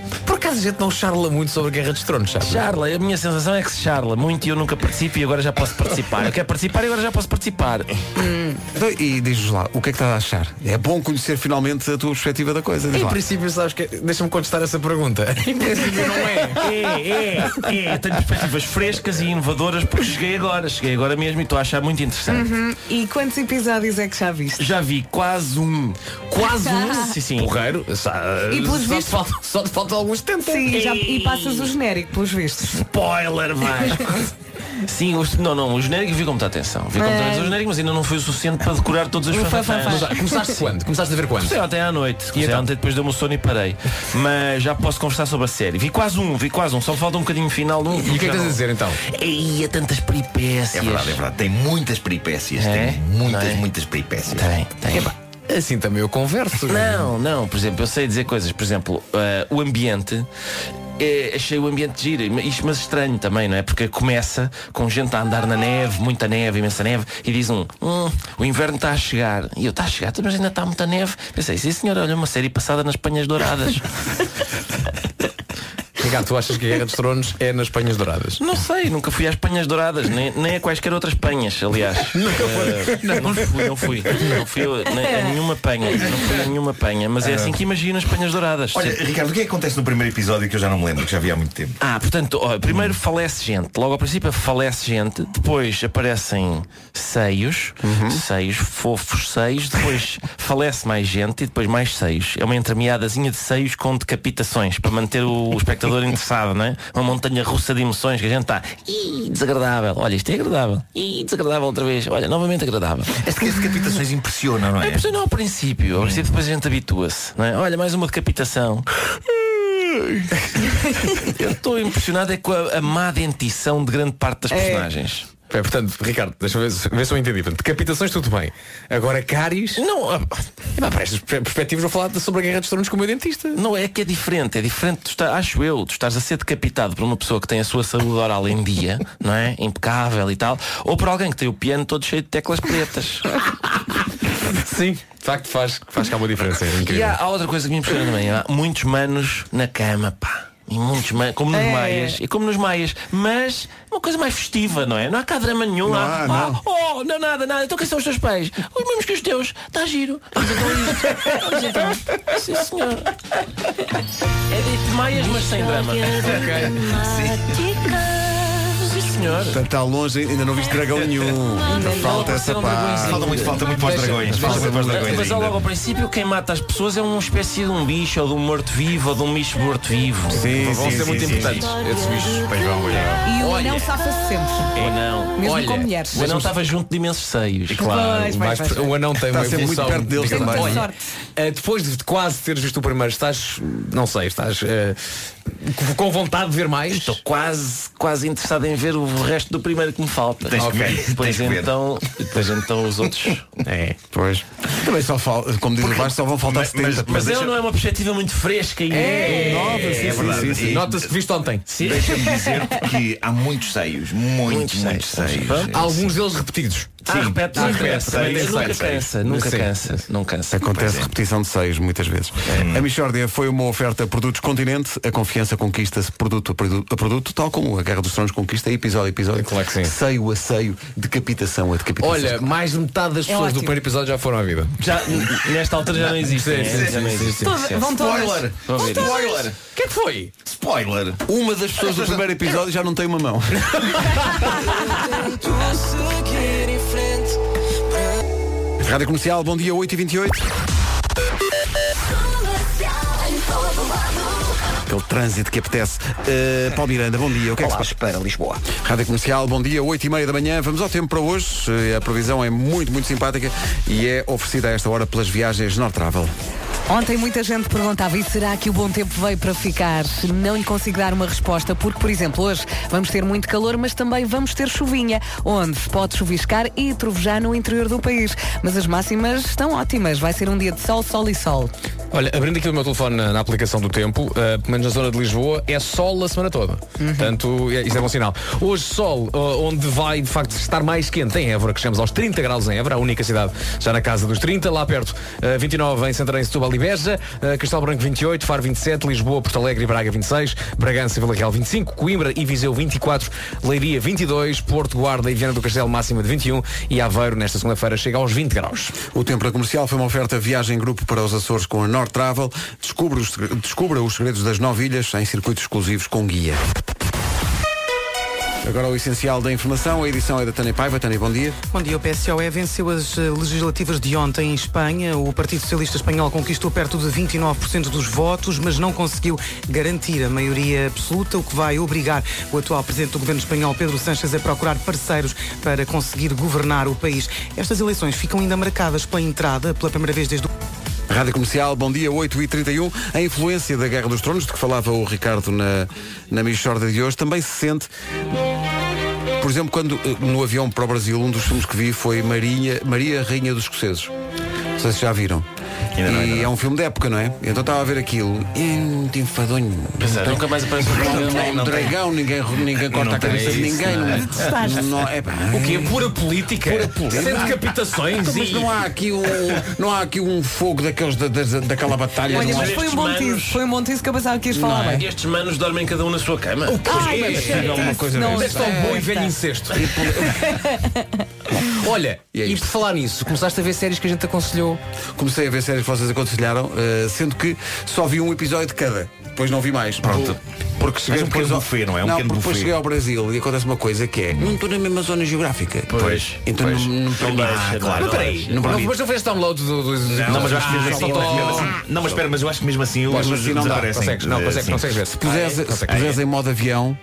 por acaso a gente não charla muito sobre a Guerra dos Tronos, sabe? Charla, a minha sensação é que se charla muito e eu nunca participo e agora já posso participar. Eu quero participar e agora já posso participar. Então, e diz-nos lá, o que é que estás a achar? É bom conhecer finalmente a tua perspectiva da coisa. Diz Em lá. princípio, sabes que. Deixa-me contestar essa pergunta. Em princípio, não é. É, é, é. Tenho perspectivas frescas e inovadoras porque cheguei agora, cheguei agora mesmo e estou a achar muito interessante. Uhum. E quantos episódios é que já viste? Já vi quase um. Quase um. Sim, sim. Porreiro. Só, E pelos só, te vistos- falta, só te falta alguns tempos. Sim, já- e passas o genérico, pelos vistos. Spoiler, Vasco. Sim, os- não, não, o genérico vi com muita atenção. Vi com muita atenção o genérico, mas ainda não foi o suficiente para decorar todos os O fanfãs. começaste quando? Começaste a ver quando? Comecei ontem à noite. Comecei então? ontem, depois deu-me o sono e parei. Mas já posso conversar sobre a série. Vi quase um, vi quase um. Só falta um bocadinho final de um. E o que é que estás a dizer então? Ei, há tantas peripécias. É verdade, é verdade. Tem muitas peripécias. É? Tem muitas, é? muitas peripécias. Tem, tem. Assim também eu converso. Não, não, por exemplo, eu sei dizer coisas, por exemplo, eh, o ambiente. eh, achei o ambiente giro, isto mas estranho também, não é? Porque começa com gente a andar na neve, muita neve, imensa neve, e diz um, "Hum, o inverno está a chegar. E eu, está a chegar, "Então, mas ainda está muita neve. Pensei, sim senhor, olha uma série passada nas Panhas Douradas. Ricardo, tu achas que a Guerra dos Tronos é nas Panhas Douradas? não sei, nunca fui às Panhas Douradas, nem, nem a quaisquer outras panhas, aliás. Eh, não, fui, não fui. Não fui a, nem- a nenhuma panha. Não fui a nenhuma panha, mas é assim que imagino as Panhas Douradas. Olha, Ricardo, o que é que acontece no primeiro episódio que eu já não me lembro, que já vi há muito tempo? Ah, portanto, ó, primeiro falece gente. Logo ao princípio falece gente. Depois aparecem seios. Seios, fofos seios. Depois falece mais gente e depois mais seios. É uma entremeadazinha de seios com decapitações para manter o, o espectador interessado, não é? Uma montanha russa de emoções que a gente está. Ih, desagradável. Olha, isto é agradável. Ih, desagradável outra vez. Olha, novamente agradável. As decapitações impressionam, não é? É, não ao princípio. Ao princípio depois a gente habitua-se. não é? Olha, mais uma decapitação. Eu estou impressionado é com a, a má dentição de grande parte das personagens. É, portanto, Ricardo, deixa-me ver, se- ver se eu entendi. Portanto, decapitações, tudo bem. Agora, cáries. Não, ah, para estas per- perspectivas, vou falar sobre a Guerra dos Tronos com o meu dentista. não é que é diferente, é diferente, tu está, acho eu, tu estás a ser decapitado por uma pessoa que tem a sua saúde oral em dia, não é? Impecável e tal, ou por alguém que tem o piano todo cheio de teclas pretas. Sim, de facto faz, faz cá uma diferença. É E incrível. há, há outra coisa que me impressiona também, há muitos manos na cama, pá. E muitos como nos É. maias, e como nos maias, mas uma coisa mais festiva, não é? Não há cá drama nenhum. Não há, há, não. Ah, oh, não nada, nada. Então quem são os teus pais? Os mesmos que os teus. Está giro. Mas então isto. Mas então. Sim, senhor. É de maias, mas sem drama. Mixórdia de senhor. Está longe, ainda não viste dragão nenhum. Ainda falta essa parte. Falta muito, falta muito para os dragões. Falta muito para os dragões Mas logo ao princípio, quem mata as pessoas é uma espécie de um bicho ou de um morto-vivo ou de um bicho morto-vivo. Sim, Vão sim, ser sim, muito sim, importantes sim. esses bichos. Pois vão. E o anão safa-se sempre. Ou não. Mesmo Olha, com mulheres. O anão estava junto de imensos seios. Claro, o anão tem Está uma sempre muito evolução. perto deles também. Eh, depois de quase teres visto o primeiro, estás, não sei, estás eh, com vontade de ver mais? Estou quase, quase interessado em ver o resto do primeiro que me falta. Tens que ver, Depois tens que ver. então, depois então os outros. É. Pois. Também só falta, como diz o Vasco, só vão faltar Mas- 70. mas- Mas deixa- ela não é uma perspectiva muito fresca e É, nova, sim, É sim, verdade. sim, sim. Nota-se que viste ontem. Deixa-me dizer que há muitos seios. Muitos, Muitos muitos seios. seios. Alguns deles repetidos. Ah, repete, Ah, repete, repete, nunca cansa, nunca Sim. cansa, não cansa. Acontece é. repetição de seis muitas vezes. A Michórdia foi uma oferta Produtos Continente. A confiança conquista-se produto a produto, tal como a Guerra dos Tronos conquista episódio a episódio. Claro que sim. Seio a seio, decapitação a decapitação. Olha, mais de metade das É pessoas do primeiro episódio já foram à vida. Já, nesta altura já não existe. Sim, né? sim, já não sim, existe. sim, Todas- Sim. Vão todas. Spoiler! Vão. Spoiler! O que é que foi? Spoiler! uma das pessoas do primeiro episódio já não tem uma mão. Rádio Comercial, bom dia 8h28. Aquele trânsito que apetece. Uh, Paulo Miranda, bom dia. O que é que se Olá, passa? para Lisboa. Rádio Comercial, bom dia, 8 e meia da manhã. Vamos ao tempo para hoje. Eh, A previsão é muito, muito simpática e é oferecida a esta hora pelas viagens North Travel. Ontem muita gente perguntava, e será que o bom tempo veio para ficar? Não lhe consigo dar uma resposta, porque, por exemplo, hoje vamos ter muito calor, mas também vamos ter chuvinha, onde pode chuviscar e trovejar no interior do país. Mas as máximas estão ótimas. Vai ser um dia de sol, sol e sol. Olha, abrindo aqui o meu telefone na, na aplicação do tempo, eh, pelo menos na zona de Lisboa, é sol a semana toda. Portanto, é, isso é bom sinal. Hoje sol, oh, onde vai de facto estar mais quente em Évora, que chegamos aos 30 graus em Évora, a única cidade já na casa dos 30, lá perto eh, 29 em Santarém, Setúbal e Beja, Castelo Branco 28, Faro 27, Lisboa, Porto Alegre e Braga 26, Bragança e Vila Real 25, Coimbra e Viseu 24, Leiria 22, Porto, Guarda e Viana do Castelo máxima de 21 e Aveiro nesta segunda-feira chega aos 20 graus. O tempo na comercial foi uma oferta viagem em grupo para os Açores com a North Travel. Descubra os, descubra os segredos das nove ilhas em circuitos exclusivos com guia. Agora o essencial da informação, a edição é da Tânia Paiva. Tânia, bom dia. Bom dia, o PSOE venceu as eh, legislativas de ontem em Espanha. O Partido Socialista Espanhol conquistou perto de 29% dos votos, mas não conseguiu garantir a maioria absoluta, o que vai obrigar o atual Presidente do Governo Espanhol, Pedro Sánchez, a procurar parceiros para conseguir governar o país. Estas eleições ficam ainda marcadas pela entrada, pela primeira vez desde o Rádio Comercial, bom dia, 8h31. A influência da Guerra dos Tronos, de que falava o Ricardo na, na Michorda de hoje, também se sente. Por exemplo, quando eh, no avião para o Brasil, um dos filmes que vi foi Maria, Maria Rainha dos Escoceses. Não sei se já viram. Ainda não, e não. é um filme de época, não é? Então estava a ver aquilo. E muito enfadonho. Pois é, Não tem- nunca mais aparece um dragão. ninguém, ninguém corta Não a cabeça de ninguém. não é? É, O quê? Pura política? Pura política. Sem decapitações Mas e... não há aqui um, não há aqui um fogo daqueles da, da- daquela batalha. Olha, mas foi um bom tease. Foi um bom tease que eu pensava que ias falar é? bem. Estes manos dormem cada um na sua cama. Ai, é possível uma coisa não? Deste ao bom e é, velho incesto. Olha, E é e, isto. por falar nisso, começaste a ver séries que a gente aconselhou. Comecei a ver séries que vocês aconselharam, eh, sendo que só vi um episódio de cada. Depois não vi mais. Pronto. Porque cheguei um depois ao- buffet, não é? Um não, depois buffet. cheguei ao Brasil e acontece uma coisa que é. Não estou na mesma zona geográfica. Pois, Então pois. não, não, Não Ah, não claro. Mas peraí, Não não, mas não fizeste download do, do, do Não, mas eu acho que mesmo Ah, assim, mesmo assim- Não, mas espera, mas eu acho que mesmo assim Mas os assim não dá, desaparecem. Consegues, não, consegues, sim. consegues ver. Se puseres, Ah, é, se consegues. puseres em modo avião,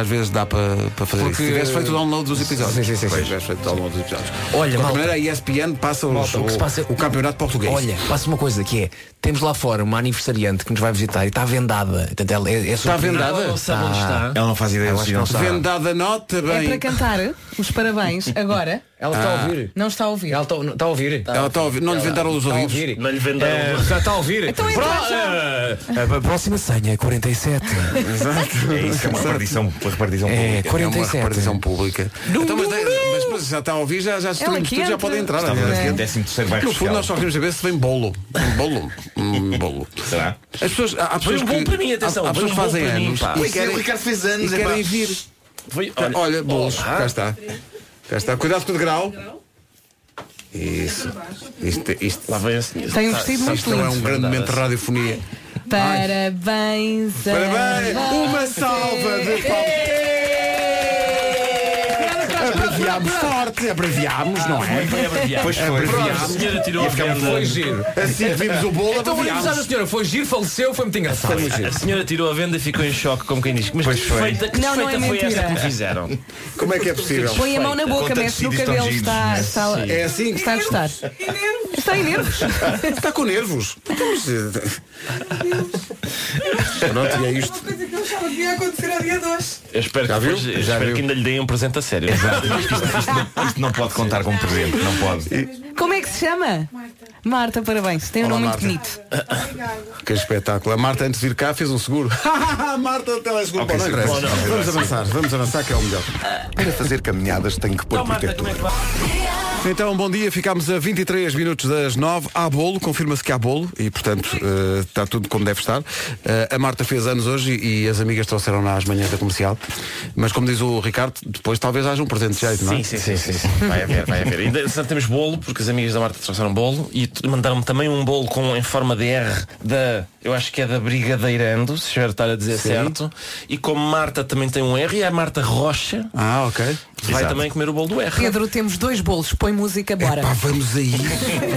às vezes dá para para fazer Porque- isso. Se tivesse feito o download dos episódios. Sim, sim, sim, Se sim. tivesse feito o download dos episódios. Olha, de malta. maneira, a ESPN passa os- Malta, o que se passa- o campeonato português. Olha, passa uma coisa que é, temos lá fora uma aniversariante que nos vai visitar e está vendada. Portanto, ela é, é Está vendada? Não sabe onde está. Ela não faz ideia não sabe. Vendada nota É bem. para cantar os parabéns agora. Ela está a ouvir. Não está a ouvir. Ela está, está a ouvir. Ela está a ouvir. Não lhe vendaram os Está ouvidos. Não lhe venderam. Eh, já está a ouvir. Então já. a, próxima senha é 47. Exato. É isso é uma repartição, uma repartição É, pública. É uma 47. repartição pública. Então, mas, mas, mas já está a ouvir, já, já destruímos Ela tudo, já quente. pode entrar. Olha. aqui a 13 terceiro bairro No fundo, nós só queremos saber se vem bolo. Um bolo. Um bolo. Será? As pessoas, há, há pessoas um bom para mim, atenção, há, foi pessoas que fazem para mim, anos e é, querem, o Ricardo fez e anos, é querem vir. Foi, Olha, bolos, cá está. Cá está. Cuidado com o degrau. Isso. Isto, isto, Lá vem a senhora. Tem um vestido muito isto não é um lindo. grande momento de radiofonia. Parabéns. a Parabéns! Uma salva de palmas. Abreviámos forte, abreviámos, não é? Foi abreviado. Pois foi. Pronto, a senhora tirou a venda. Foi giro. Assim que vimos o bolo, Então abreviámos. a senhora, foi giro, faleceu, foi muito engraçado. A senhora tirou a venda e ficou em choque, como quem diz. Mas que desfeita, que Não, não é foi esta mentira. que me fizeram? Como é que é possível? Põe a mão na boca, mexe no cabelo, está, está, É assim? está a gostar. Está em nervos. Está com nervos. Então, eh, Pronto, e é isto. coisa que eu achava que ia acontecer ao dia 2. Eu espero, Já que, viu? depois- eu Já espero viu? que ainda lhe deem um presente a sério. Isto não pode contar como presente, não pode. Como é que se chama? Marta, parabéns. Tem um Olá, nome muito Marta. bonito. Que espetáculo. A Marta, antes de vir cá, fez um seguro. Marta, o teleseguro. Ok, Bom, não sim. interessa. Bom, não, Vamos avançar, vamos avançar, que é o melhor. Para fazer caminhadas tenho que pôr protetor. Então, bom dia. Ficámos a 23 minutos das 9. Há bolo, confirma-se que há bolo e, portanto, eh, está tudo como deve estar. Eh, a Marta fez anos hoje e, e as amigas trouxeram-na às manhãs da comercial. Mas, como diz o Ricardo, depois talvez haja um presente de jeito, não é? Sim, sim, sim, sim. Vai haver, vai haver. Ainda só temos bolo, porque as amigas da Marta trouxeram bolo e mandaram-me também um bolo com, em forma de R da, eu acho que é da Brigadeirando, se estiver a dizer Sim. certo. E como Marta também tem um R, e a Marta Rocha Ah, ok. vai Exato. também comer o bolo do R. Pedro, temos dois bolos. Põe música, bora. Pá, vamos aí.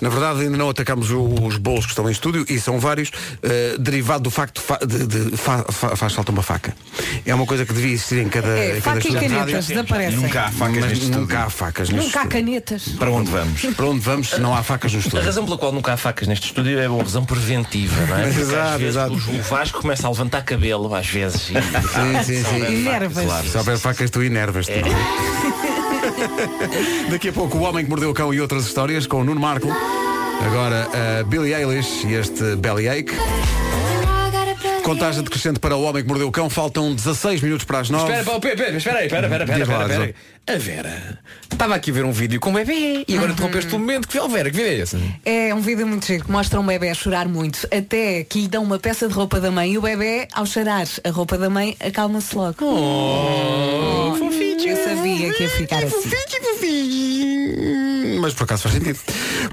Na verdade, ainda não atacámos os bolos que estão em estúdio e são vários, eh, derivado do facto fa- de, de- fa- fa- faz falta uma faca. É uma coisa que devia existir em cada, É, em cada faca e estúdio canetas desaparecem. Nunca há facas Mas neste nunca estúdio. há facas neste Nunca há estúdio. canetas. Para onde vamos? Para onde vamos se não há facas no A estúdio? razão pela qual nunca há facas neste estúdio é uma razão preventiva, não é? Porque Exato, às vezes exato. O, Vasco começa a levantar cabelo, às vezes. E, Sim, sim, sim. Nervas. Se houver facas, tu enervas-te. não é? Daqui a pouco, O Homem que Mordeu o Cão e outras histórias com o Nuno Marco. Agora, a Billie Eilish e este Bellyache. Contagem decrescente para O Homem que Mordeu o Cão. Faltam 16 minutos para as 9. Espera, espera espera, espera, espera, lá, espera, diz espera. A Vera estava aqui a ver um vídeo com um bebê e agora interrompeste o momento. Que Vera, que vídeo é esse? É um vídeo muito giro que mostra um bebê a chorar muito até que lhe dão uma peça de roupa da mãe e o bebê, ao cheirar a roupa da mãe, acalma-se logo. Oh, Eu sabia que ia ficar assim. Mas por acaso faz sentido.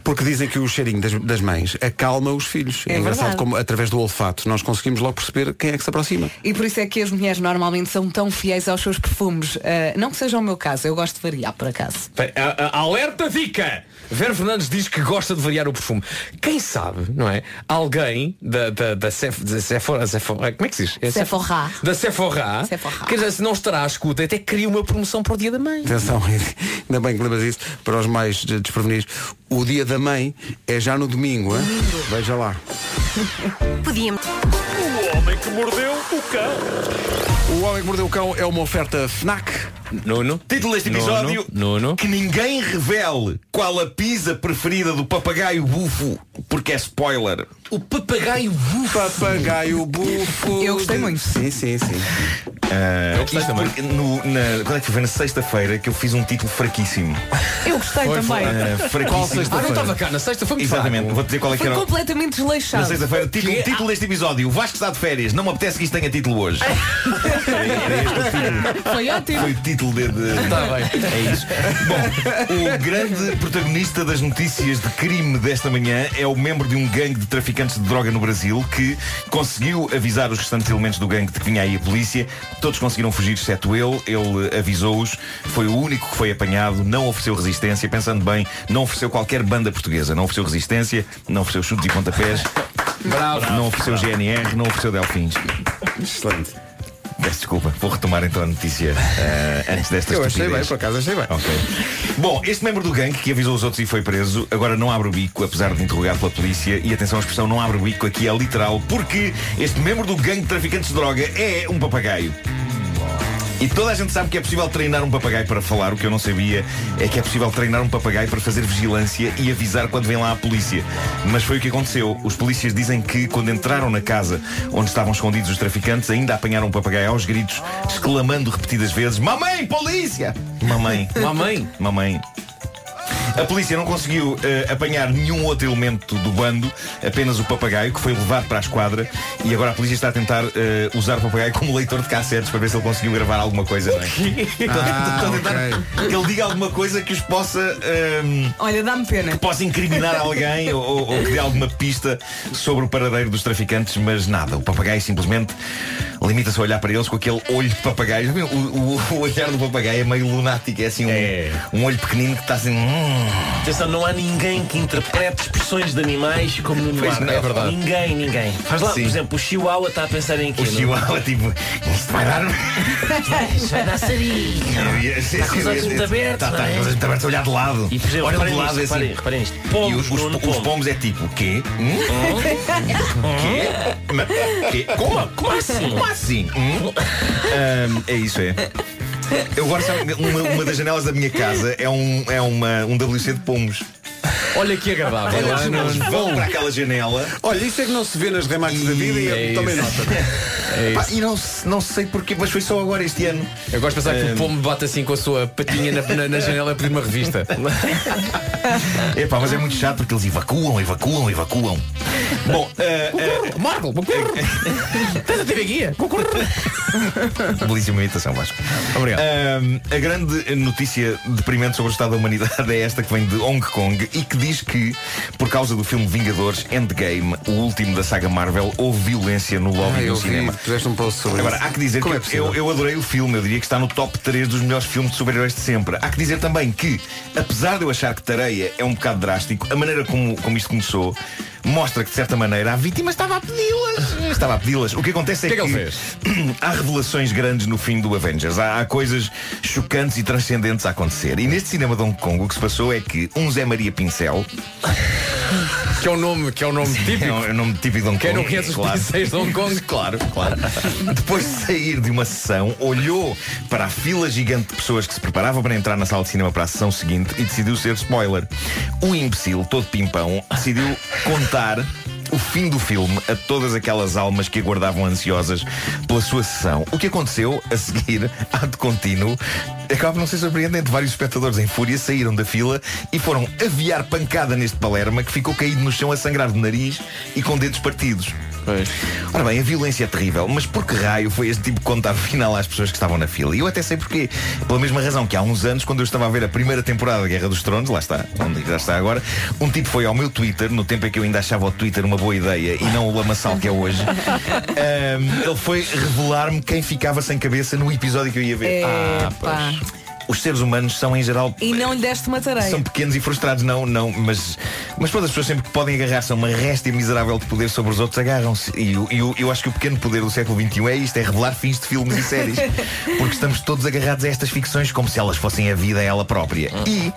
Porque dizem que o cheirinho das, das mães acalma os filhos. É, É engraçado verdade. como através do olfato nós conseguimos logo perceber quem é que se aproxima. E por isso é que as mulheres normalmente são tão fiéis aos seus perfumes. Ah, não que seja o meu caso, eu gosto de variar por acaso. Bem, a- a- Alerta dica! Vera Fernandes diz que gosta de variar o perfume. Quem sabe, não é? Alguém da, da, da, Sef, da Sephora, Sephora, como é que se diz? É Sephora. Da Sephora, Sephora. quer dizer, se não estará à escuta, até cria uma promoção para o dia da mãe. Atenção, ainda bem que lembras isso, para os mais desprevenidos. O dia da mãe é já no domingo, hein? Veja lá. Podíamos. O homem que mordeu o cão. O Homem que Mordeu o Cão é uma oferta FNAC. Nuno. Título deste episódio Nuno. Que ninguém revele qual a pizza preferida do papagaio bufo Porque é spoiler O papagaio bufo. Papagaio bufo. Eu gostei muito. Sim, sim, sim. Ah, gostei isto também. no- na- Quando é que foi? Na sexta-feira que eu fiz um título fraquíssimo Eu gostei Foi, também. Ah, Qual Fraquíssimo Ah, não estava cá, na sexta foi muito Exatamente, fraco. vou dizer qual é que Foi era completamente Na desleixado. sexta-feira, título, Que é- título deste episódio O Vasco está de férias, não me apetece que isto tenha título hoje título Foi ótimo. Foi o título de, de- Está bem. É isso. Bom, o grande protagonista das notícias de crime desta manhã é o membro de um gangue de traficantes de droga no Brasil que conseguiu avisar os restantes elementos do gangue de que vinha aí a polícia. Todos conseguiram fugir, exceto ele. Ele avisou-os. Foi o único que foi apanhado. Não ofereceu resistência. Pensando bem, não ofereceu qualquer banda portuguesa. Não ofereceu resistência. Não ofereceu chutes e pontapés. Bravo. Não ofereceu GNR. Não ofereceu Delfins. Excelente. Peço desculpa. Vou retomar então a notícia eh, antes desta Eu achei bem, por acaso achei bem. Ok. Bom, este membro do gangue que avisou os outros e foi preso, agora não abre o bico, apesar de interrogar pela polícia. E atenção, a expressão não abre o bico aqui é literal, porque este membro do gangue de traficantes de droga é um papagaio. E toda a gente sabe que é possível treinar um papagaio para falar. O que eu não sabia é que é possível treinar um papagaio para fazer vigilância e avisar quando vem lá a polícia. Mas foi o que aconteceu. Os polícias dizem que quando entraram na casa onde estavam escondidos os traficantes, ainda apanharam um papagaio aos gritos, exclamando repetidas vezes: Mamãe, polícia! Mamãe. Mamãe. Mamãe. A polícia não conseguiu eh, apanhar nenhum outro elemento do bando, apenas o papagaio, que foi levado para a esquadra. E agora a polícia está a tentar eh, usar o papagaio como leitor de cassetes para ver se ele conseguiu gravar alguma coisa. Não é? Estão a- Ah, a tentar que ele diga alguma coisa que os possa. ehm, Olha, dá-me pena. que possa incriminar alguém ou, ou- que dê alguma pista sobre o paradeiro dos traficantes, mas nada. O papagaio simplesmente limita-se a olhar para eles com aquele olho de papagaio. O, o- o olhar do papagaio é meio lunático, é assim um, um olho pequenino que está assim. hum. Atenção, não há ninguém que interprete expressões de animais como no Pois Marco. não, é verdade. Ninguém, ninguém. Faz lá, Sim. por exemplo, o Chihuahua está a pensar em quê? O não? chihuahua, tipo, isto vai dar. Isto vai dar sarinho. Está com os olhos muito abertos. Está, não está é? com os olhos muito abertos a olhar de lado. E, por exemplo, Olha de reparem lado nisto, assim. reparem- reparem nisto. E os, os, Nuno, os pombos. pombos é tipo, quê? Hum? Quê? Mas- quê? Como, como assim? Como assim? Hum? Ahm, é isso, é. Eu gosto, uma, uma das janelas da minha casa é um, é uma, um WC de pomos. Olha que agradável. Eles, não, eles vão para aquela janela. Olha, isso é que não se vê nas remarques da vida e é eu tomei nota. É Pá, e não, não sei porquê, mas foi só agora este ano. Eu gosto de pensar que Eh, o pombo bate assim com a sua patinha na, na- na janela a pedir uma revista. Epá, mas é muito chato porque eles evacuam, evacuam, evacuam. Bom, eh, eh, Marco, Estás a ter guia? Belíssima imitação, Vasco. Obrigado. Ahm, a grande notícia deprimente sobre o estado da humanidade é esta que vem de Hong Kong e que diz que, por causa do filme Vingadores Endgame, o último da saga Marvel, houve violência no lobby Ah, do vi, cinema. puseste um post sobre Agora, há que dizer Como é que possível? eu, eu adorei o filme, eu diria que está no top 3 dos melhores filmes de super-heróis de sempre. Há que dizer também que, apesar de eu achar que Tareia é um bocado drástico, a maneira como, como isto começou mostra que, de certa maneira, a vítima estava a pedi-las. Estava a pedi-las. O que acontece é O que que, é que há revelações grandes no fim do Avengers. Há, há coisas chocantes e transcendentes a acontecer. E neste cinema de Hong Kong, o que se passou é que um Zé Maria Pincel, Que é o nome, que é o nome é típico. um, é um nome típico de Hong Quem Kong. não conhece os claro. de Hong Kong? Claro, claro. Depois de sair de uma sessão, olhou para a fila gigante de pessoas que se preparava para entrar na sala de cinema para a sessão seguinte e decidiu ser spoiler. O imbecil, todo pimpão, decidiu contar o fim do filme a todas aquelas almas que aguardavam ansiosas pela sua sessão. O que aconteceu a seguir, ato contínuo, acaba por não ser surpreendente. Vários espectadores em fúria saíram da fila e foram aviar pancada neste Palerma que ficou caído no chão a sangrar do nariz e com dedos partidos. Ora bem, a violência é terrível, mas por que raio foi este tipo de contar final às pessoas que estavam na fila? E eu até sei porquê. Pela mesma razão que há uns anos, quando eu estava a ver a primeira temporada da Guerra dos Tronos, lá está, onde já está agora, um tipo foi ao meu Twitter, no tempo em que eu ainda achava o Twitter uma boa ideia e não o lamaçal que é hoje. Ahm, ele foi revelar-me quem ficava sem cabeça no episódio que eu ia ver. É, pá. Os seres humanos são, em geral, E não lhe deste uma tarefa. são pequenos e frustrados, não, não, mas, mas todas as pessoas sempre que podem agarrar-se a uma réstia miserável de poder sobre os outros, agarram-se. E eu, eu, eu acho que o pequeno poder do século XXI é isto, é revelar fins de filmes e séries. Porque estamos todos agarrados a estas ficções como se elas fossem a vida ela própria. E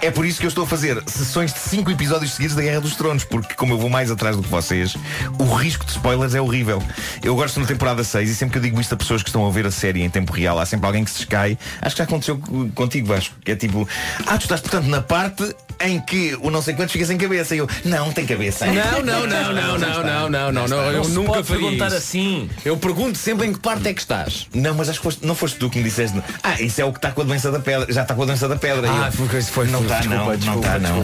é por isso que eu estou a fazer sessões de cinco episódios seguidos da Guerra dos Tronos, porque como eu vou mais atrás do que vocês, o risco de spoilers é horrível. Eu gosto na temporada 6 e sempre que eu digo isto a pessoas que estão a ver a série em tempo real, há sempre alguém que se escai. Acho que já aconteceu contigo, Vasco, que é tipo, ah, tu estás portanto na parte em que o não sei quantos fica sem cabeça. E eu, não, tem cabeça. Não, não, não, não, não, não, não, não, não. Eu nunca pode perguntar isso. assim. Eu pergunto sempre em que parte é que estás. Não, mas acho que foste- não foste tu que me disseste. Ah, isso é o que está com a doença da pedra. Já está com a doença da pedra. Ah, eu, foi- foi- não está, desculpa, não. Não está, não.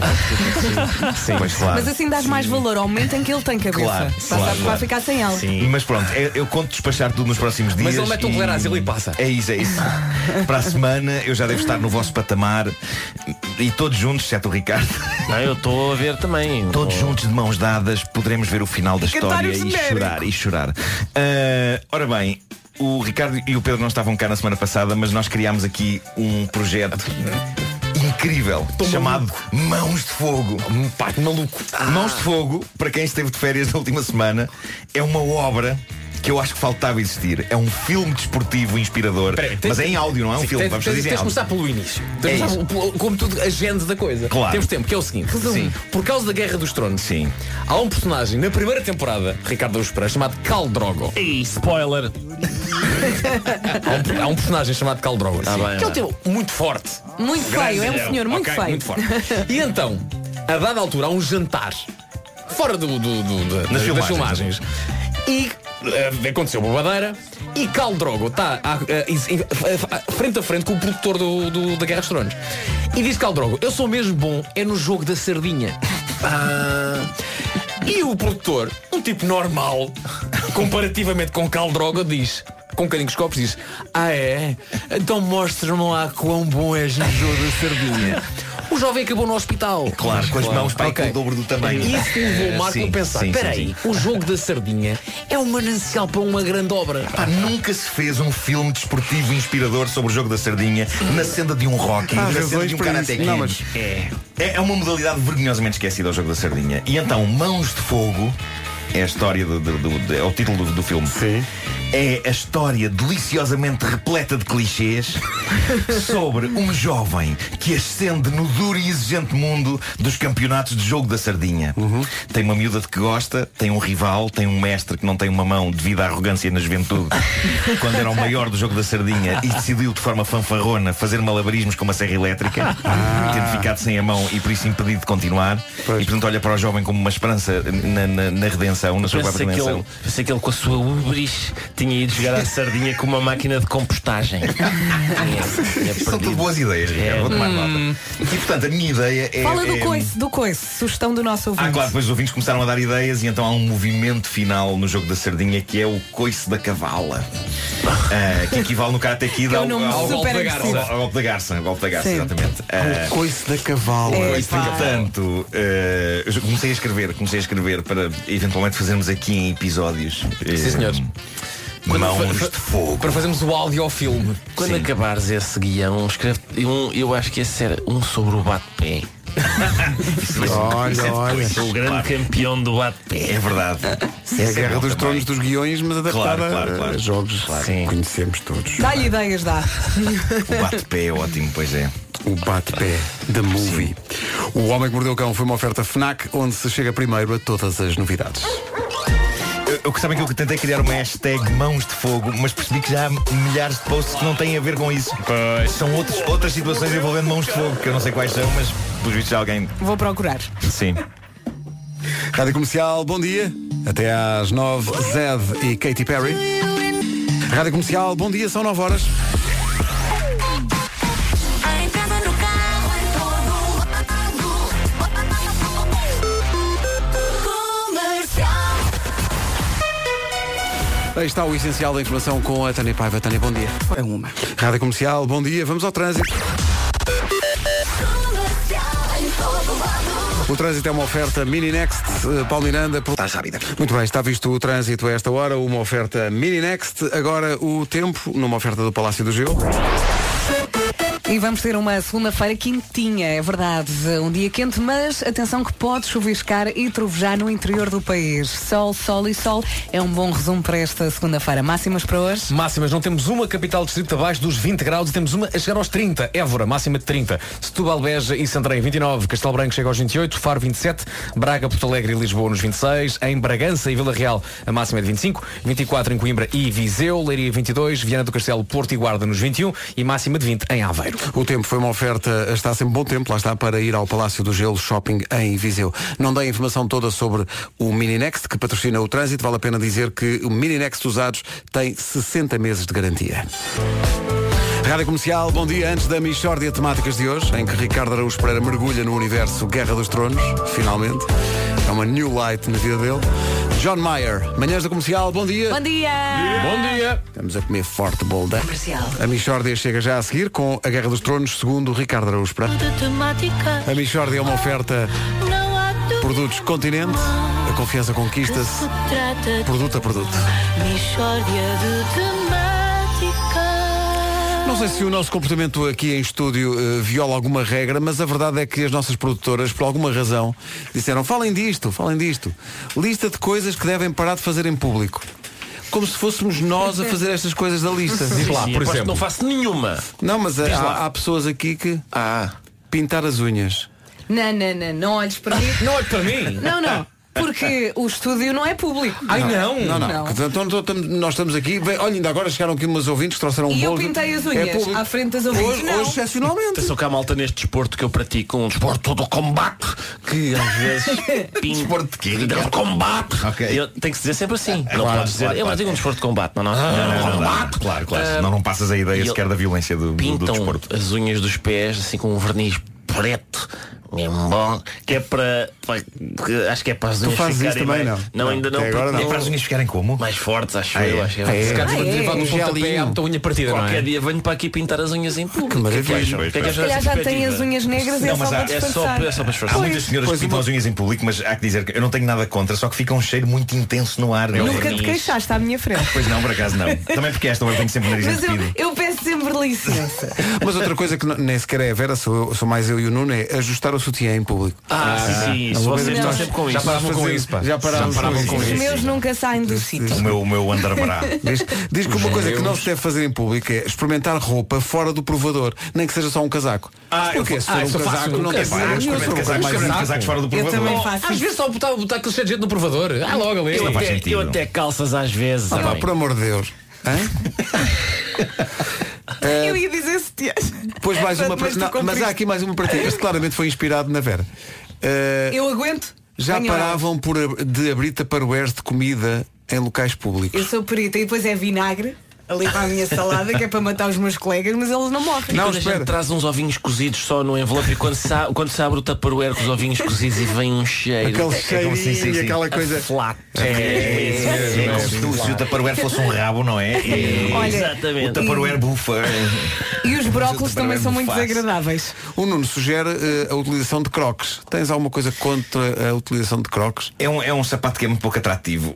Sim. Pois claro. Mas assim dás mais valor ao momento em que ele tem cabeça. Claro, Para claro, ficar sem ela. Mas pronto, eu, eu conto despachar tudo nos próximos dias. Mas ele mete um e- Clerazil e passa. É isso, é isso. Para a semana eu já devo estar no vosso patamar e todos juntos, exceto o Ricardo. Não, eu estou a ver também. Todos Tô- juntos de mãos dadas poderemos ver o final da história e genérico. chorar e chorar. Ah, ora bem, o Ricardo e o Pedro não estavam cá na semana passada, mas nós criámos aqui um projeto incrível chamado Mãos de Fogo. Pá, maluco. Mãos de Fogo, para quem esteve de férias na última semana, é uma obra que eu acho que faltava existir. É um filme desportivo inspirador, Peraí, tens- mas é em áudio, não é um Sim, filme. tens- Vamos tens- fazer em Tens áudio. começar pelo início. É Tens começar como tudo, a gênese da coisa. Claro. Temos tempo, que é o seguinte. Sim. Por causa da Guerra dos Tronos, Sim. há um personagem na primeira temporada, Ricardo Araújo Pereira, chamado Khal Drogo. Ih, spoiler. Há um, há um personagem chamado Khal Drogo. Ah, bem, que é um bem. tipo muito forte. Muito feio, é um senhor muito Ok, feio. muito forte. E então, a dada altura, há um jantar fora do, do- do- da- das, filmagens. filmagens. E eh, aconteceu uma badeira e Cal Drogo está à- eh, a- frente a frente com o produtor do, do- da Guerra dos Tronos. E diz Cal Drogo, eu sou mesmo bom, é no jogo da sardinha. Ah. E o produtor, um tipo normal, comparativamente com Cal Drogo, diz, com um bocadinho dos copos, diz, ah é? Então mostra-me lá quão bom és no jogo da sardinha. O jovem acabou no hospital. Claro, com as mãos para aí com Ok. o dobro do tamanho. E isso levou o Marco Sim, a pensar, peraí, sim. o jogo da sardinha é um manancial para uma grande obra. Pá, nunca se fez um filme desportivo inspirador sobre o jogo da sardinha na senda de um rock, Há na senda de um karate. Não, mas- é. é uma modalidade vergonhosamente esquecida ao jogo da sardinha. E então, Mãos de Fogo é a história do, do- do- é o título do, do filme. Sim. É a história deliciosamente repleta de clichês sobre um jovem que ascende no duro e exigente mundo dos campeonatos de jogo da sardinha. Tem uma miúda de que gosta, tem um rival, tem um mestre que não tem uma mão devido à arrogância na juventude, quando era o maior do jogo da sardinha e decidiu de forma fanfarrona fazer malabarismos com uma serra elétrica, tendo ficado sem a mão e por isso impedido de continuar. E portanto olha para o jovem como uma esperança na, na- na redenção, na sua própria que, redenção. ele, pensa que ele com a sua ubris tinha ido jogar à sardinha com uma máquina de compostagem. Tinha- tinha São tudo boas ideias, Ricardo. Vou tomar nota. E portanto, a minha ideia é. Fala do é- coice, do coice. Sugestão do nosso ouvinte. Ah, claro, depois os ouvintes começaram a dar ideias e então há um movimento final no jogo da sardinha que é o coice da cavala. Ah, que equivale no Karate Kid Que é ao, ao, golpe da garça. Ao, golpe da garça. ao golpe da garça, exatamente. Ah, O coice da cavala. É. Portanto, eh, eu comecei a escrever, comecei a escrever para eventualmente fazermos aqui em episódios. Sim, senhores. Mãos fa- de fogo. Para fazermos o áudio ao filme. Quando Sim. acabares esse guião, escreve um, eu acho que esse era um sobre o bate-pé. Olha, olha. Sou o grande campeão do bate-pé. É verdade. É a Guerra dos Tronos dos Guiões, mas adaptada Claro, claro, a claro. jogos que Sim. conhecemos todos. Dá-lhe ideias, dá. O bate-pé é ótimo, pois é. O bate-pé da movie. O Homem que Mordeu o Cão foi uma oferta FNAC, onde se chega primeiro a todas as novidades. Eu, eu sabem que eu tentei criar uma hashtag mãos de fogo, mas percebi que já há milhares de posts que não têm a ver com isso. São outros, outras situações envolvendo mãos de fogo, que eu não sei quais são, mas pelos vistos já alguém. Vou procurar. Sim. Rádio Comercial, bom dia. Até às 9, Zed e Katy Perry. Rádio Comercial, bom dia, são 9 horas. Aí está o essencial da informação com a Tânia Paiva. Tânia, bom dia. É uma. Rádio Comercial, bom dia, vamos ao trânsito. O trânsito é uma oferta Mini Next, eh, Paulo Miranda. Por... Estás rápida. Muito bem, está visto o trânsito a esta hora, uma oferta Mini Next. Agora o tempo, numa oferta do Palácio do Gelo. E vamos ter uma segunda-feira quentinha, é verdade. Um dia quente, mas atenção que pode chuviscar e trovejar no interior do país. Sol, sol e sol é um bom resumo para esta segunda-feira. Máximas para hoje? Máximas, não temos uma capital distrito abaixo dos 20 graus e temos uma a chegar aos 30. Évora, máxima de 30. Setúbal, Beja e Santarém 29. Castelo Branco chega aos 28. Faro 27. Braga, Porto Alegre e Lisboa nos 26. Em Bragança e Vila Real a máxima é de 25. 24 em Coimbra e Viseu. Leiria 22. Viana do Castelo, Porto e Guarda nos 21. E máxima de 20 em Aveiro. O tempo foi uma oferta, está sempre bom tempo, lá está, para ir ao Palácio do Gelo Shopping em Viseu. Não dei a informação toda sobre o Mini Next, que patrocina o trânsito. Vale a pena dizer que o Mini Next usados tem 60 meses de garantia. Rádio Comercial, bom dia. Antes da Michórdia Temáticas de hoje, em que Ricardo Araújo Pereira mergulha no universo Guerra dos Tronos, finalmente. É uma new light na vida dele. John Mayer, manhãs da Comercial, bom dia. Bom dia! Bom dia! Estamos a comer forte bolda. Comercial. A Michórdia chega já a seguir com a Guerra dos Tronos, segundo Ricardo Araújo A Michórdia é uma oferta. Produtos Continente. A confiança conquista-se produto a produto. Michórdia de temática. Não sei se o nosso comportamento aqui em estúdio eh, viola alguma regra, mas a verdade é que as nossas produtoras, por alguma razão, disseram falem disto, falem disto. Lista de coisas que devem parar de fazer em público. Como se fôssemos nós a fazer estas coisas da lista. Diz lá, por exemplo. não faço nenhuma. Não, mas Diz lá. há, há pessoas aqui que. Ah, pintar as unhas. Não, não, não, não olhes para mim. Não olhe para mim! Não, não. Porque o estúdio não é público. Não, não. não. Então, então, estamos- nós estamos aqui. Bem, olha, ainda agora chegaram aqui umas ouvintes que trouxeram um E eu bolo. pintei as É unhas público. à frente das ouvintes. Hoje, Não. hoje, excepcionalmente. Atenção que há malta neste desporto que eu pratico, um desporto do combate, que às vezes pinta. Desporto de quê? De combate. Ok. Eu, tem que se dizer sempre assim. não Claro, podes dizer, claro, eu mas claro. digo um desporto de combate. Não, não. Não, não, não, não, combate. Claro, claro. Ah, Senão não passas a ideia e sequer da violência do, do, do Pintam desporto. as unhas dos pés assim com um verniz preto. Mesmo bom, que é para. que acho que é para as Tu unhas fazes ficarem isso também, mais- não? Não, ainda não. Agora não. É para as unhas ficarem como? Mais fortes, acho Ah, eu. é? Acho eu. Ah, é? Se calhar Ah, é? pontapé muita unha partida, não Qualquer é? dia venho para aqui pintar as unhas em público. Que maravilha. Que é que que é que. Se já tem as unhas negras e é Não, só mas para há- É só, disfarçar. é só para Há muitas senhoras Pois, que pintam as unhas em público, mas há que dizer que eu não tenho nada contra, só que fica um cheiro muito intenso no ar. Nunca te queixaste à minha frente. Pois não, por acaso não. Também porque esta hora tenho sempre nariz Mas eu, peço sempre licença. Mas outra coisa que nem sequer é a Vera, sou mais eu e o Nuno, é ajustar o sutiã em público. Ah, sim, isso. Vocês estão sempre com Já paravam com isso, pá. Já paravam paravam com com Os isso. meus nunca saem do sítio. O meu, o meu underbra. Diz, diz que uma coisa que não se deve fazer em público é experimentar roupa fora do provador, nem que seja só um casaco. Ah, Porque se for Ah, um casaco, não tem um casacos, fora do provador. Às vezes só botar, botar aquele cheio de gente no provador. Ah, logo ali. Eu até, calças às vezes. Ah, por amor de Deus. Hã? Eu ia dizer sutiãs. Depois mais uma para não, Mas há aqui mais uma para ti. Este claramente foi inspirado na Vera. Uh, Eu aguento. já Venham paravam por, ab- de abrir taparoeiros de comida em locais públicos. Eu sou perita e depois é vinagre ali para a minha salada, que é para matar os meus colegas, mas eles não morrem. E quando a gente traz uns ovinhos cozidos só no envelope e quando se, a- quando se abre o tupperware com os ovinhos cozidos e vem um cheiro. Aquele É- é cheirinho se- sim, e sim. aquela coisa- A flat. É, é, é como se, o Tupperware fosse um rabo, não é? É- Olha, o Exatamente. Tupperware bufa. E os brócolos também são muito desagradáveis. O Nuno sugere eh, a utilização de crocs. Tens alguma coisa contra a utilização de crocs? É um, é um sapato que é muito pouco atrativo.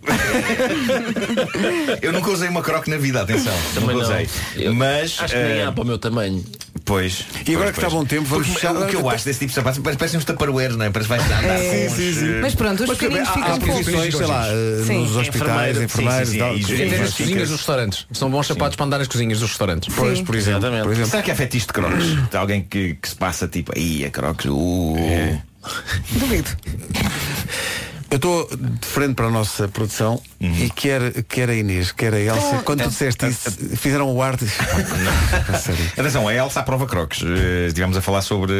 eu nunca usei uma croque na vida, atenção. Também nunca não. Eu Mas. Acho que nem eh, há para o meu tamanho. Pois. E agora pois, que está bom tempo, vamos fechar- O que eu acho desse tipo de sapatos parece- parecem uns Tupperware, não é? Parece que vais andar É. com Sim, sim, sim. eh, Mas pronto, os também pequeninos há ficam fofos. posições, sei lá, eh, Sim. nos hospitais, Enfermeiro, enfermeiros e tal. E nas sim, cozinhas dos restaurantes. São bons sapatos para andar nas cozinhas dos restaurantes. Pois, por exemplo. Exatamente. Será que há fetiche de crocs? De alguém que, que se passa tipo, aí a crocs, uh. Duvido. Eu estou de frente para a nossa produção Uhum. e quer, quer a Inês, quer a Elsa, Então, quando tu disseste isso, fizeram o arte. Atenção, a Elsa aprova crocs. Eh, estivemos a falar sobre.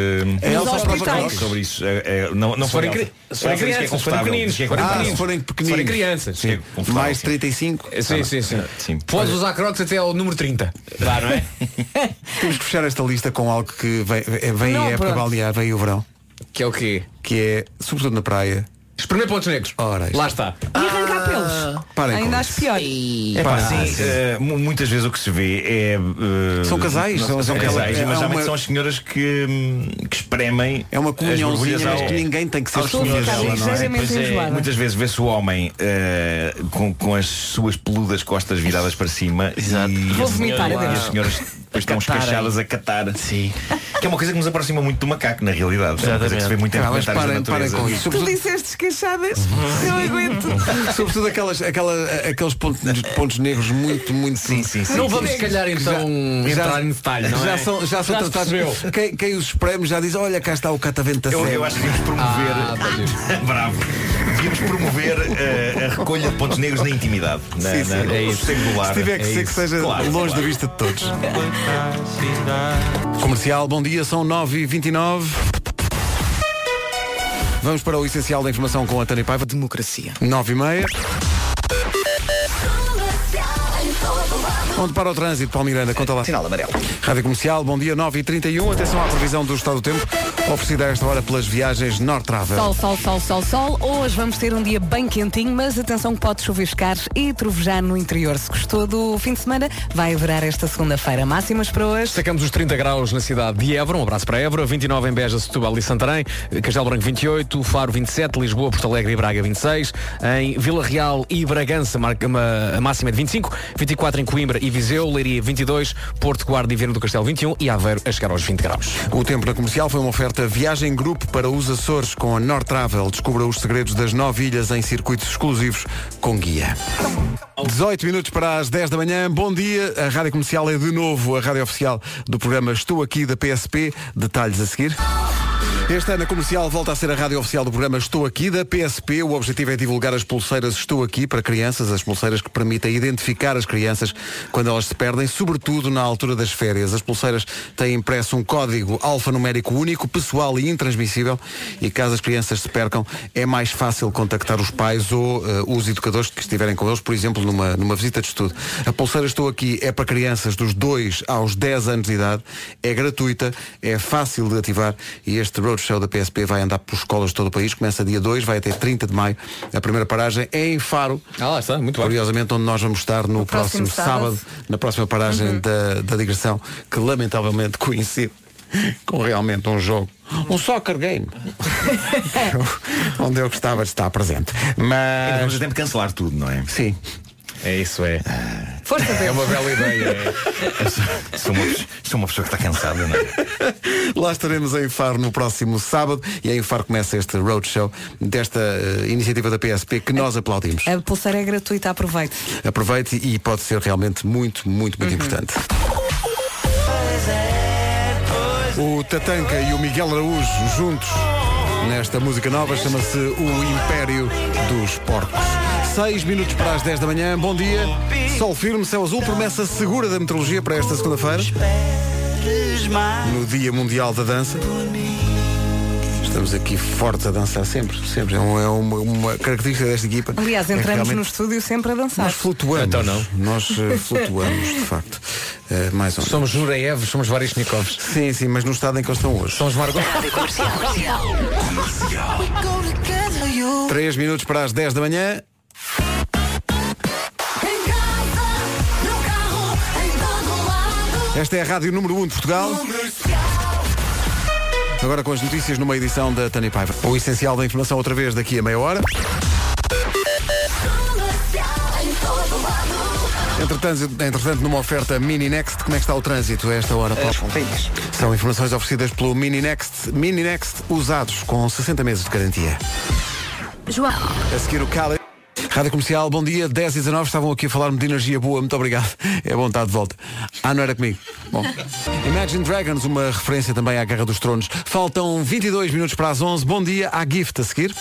A Elsa aprova hospitais. crocs. Sobre isso. Eh, eh, não, não Se forem, Elsa. cri- se forem é crianças, se forem pequeninos, é se forem Ah, se pequeninos. forem Se pequeninos. forem crianças. Que é Mais sim. 35. Sim, sim, sim. Sim. Podes usar crocs até ao número 30. Dá, não é? Temos que fechar esta lista com algo que vem, vem- Não, a época pronto. balnear, vem o verão, Que é o quê? que é, sobretudo na praia, Espremer pontos negros. Ora. Lá está. E arrancar pelos. parem com Ainda acho pior. É pá, sim, sim. eh, mu- muitas vezes o que se vê é. eh, São casais, não- são- são casais, casais. mas É geralmente uma- são as senhoras que, hum, que espremem. é uma comunhãozinha, mas ao- que ninguém tem que ser senhores. dela, não é? Ligeiramente Pois é, enjoada. muitas vezes vê-se o homem eh, com, com as suas peludas costas viradas para cima Exato. e, Vou vomitar e as senhoras depois estão escachadas a catar. Sim. Que é uma coisa que nos aproxima muito do macaco, na realidade. É uma coisa que se vê muito em Ah, documentários da parem, parem natureza. com isso. Tu disseste queixadas, eu aguento. sobretudo aquelas, aquela, aqueles pontos, pontos negros muito, muito. Sim, sim, sim. Não sim. vamos, se calhar, então, entrar em detalhe, não já é? são, já são Já tratados. Quem, quem os espreme já diz, olha, cá está o catavento da Eu, eu acho que devíamos promover. Ah. Bravo. Devíamos promover eh, a recolha de pontos negros na intimidade. Na, Sim, sim. na, É no isso. Se tiver que É ser que isso. seja Claro, longe claro. da vista de todos. Comercial, bom dia, são 9h29. Vamos para o essencial da informação com a Tânia Paiva. Democracia. 9h30. Onde para o trânsito, Paulo Miranda? Conta lá. Sinal amarelo. Rádio Comercial, bom dia, 9h31. Atenção à previsão do estado do tempo, oferecida a esta hora pelas viagens North Travel. Sol, sol, sol, sol, sol. Hoje vamos ter um dia bem quentinho, mas atenção que pode chuviscar e trovejar no interior. Se gostou do fim de semana, vai haverar esta segunda-feira. Máximas para hoje. Destacamos os 30 graus na cidade de Évora, um abraço para Évora, 29 em Beja, Setúbal e Santarém, Castelo Branco 28, Faro 27, Lisboa, Porto Alegre e Braga 26, em Vila Real e Bragança marca uma, a máxima é de 25, 24 em Coimbra e Viseu, Leiria 22, Porto Guarda e Viana do Castelo 21 e Aveiro a chegar aos 20 graus. O tempo na comercial foi uma oferta viagem grupo para os Açores com a North Travel. Descubra os segredos das nove ilhas em circuitos exclusivos com guia. 18 minutos para as 10 da manhã. Bom dia. A Rádio Comercial é de novo a rádio oficial do programa Estou Aqui da PSP. Detalhes a seguir. Este ano a comercial volta a ser a rádio oficial do programa Estou Aqui, da PSP. O objetivo é divulgar as pulseiras Estou Aqui para crianças, as pulseiras que permitem identificar as crianças quando elas se perdem, sobretudo na altura das férias. As pulseiras têm impresso um código alfanumérico único, pessoal e intransmissível e caso as crianças se percam, é mais fácil contactar os pais ou eh, os educadores que estiverem com eles, por exemplo, numa, numa visita de estudo. A pulseira Estou Aqui é para crianças dos 2 aos 10 anos de idade, é gratuita, é fácil de ativar e este roadshow da PSP vai andar por escolas de todo o país, começa dia 2, vai até 30 de maio. A primeira paragem é em Faro. Ah, lá está, muito bem. Curiosamente, onde nós vamos estar no, próximo, próximo sábado. Na próxima paragem Uhum. da, da digressão, que lamentavelmente coincide com realmente um jogo. Um soccer game. onde eu gostava de estar presente. Mas. Vamos tempo de cancelar tudo, não é? Sim. É isso, é. Força É uma bela ideia. é. Sou uma, sou uma pessoa que está cansada, não é? Lá estaremos em Faro no próximo sábado e em Faro começa este roadshow desta eh, iniciativa da PSP que nós aplaudimos. A pulseira é gratuita, aproveite. Aproveite e pode ser realmente muito, muito, muito importante. O Tatanka e o Miguel Araújo juntos nesta música nova chama-se O Império dos Porcos. Seis minutos para as 10 da manhã, bom dia. Sol firme, céu azul, promessa segura da meteorologia para esta segunda-feira. No Dia Mundial da Dança. Estamos aqui fortes a dançar sempre, sempre. É, um- é uma, uma característica desta equipa. Aliás, É entramos no realmente estúdio sempre a dançar. Nós flutuamos. Então não. Nós eh, flutuamos, de facto. Eh, mais ou menos. Somos Nureyev, somos vários Nikovs. Sim, sim, mas no estado em que eles estão hoje. Somos Margot. Três minutos para as 10 da manhã. Esta é a Rádio Número 1 de Portugal. Agora com as notícias numa edição da Tânia Paiva. O essencial da informação outra vez daqui a meia hora. Entretanto, entretanto, numa oferta Mini Next, como é que está o trânsito a esta hora? Paulo? São informações oferecidas pelo Mini Next. Mini Next usados com 60 meses de garantia. João. A seguir o Cali. Rádio Comercial, bom dia, 10 e 19 estavam aqui a falar-me de energia boa, muito obrigado. É bom estar de volta. Ah, não era comigo. Bom. Imagine Dragons, uma referência também à Guerra dos Tronos. Faltam 22 minutos para as 11. Bom dia, à Gift a seguir.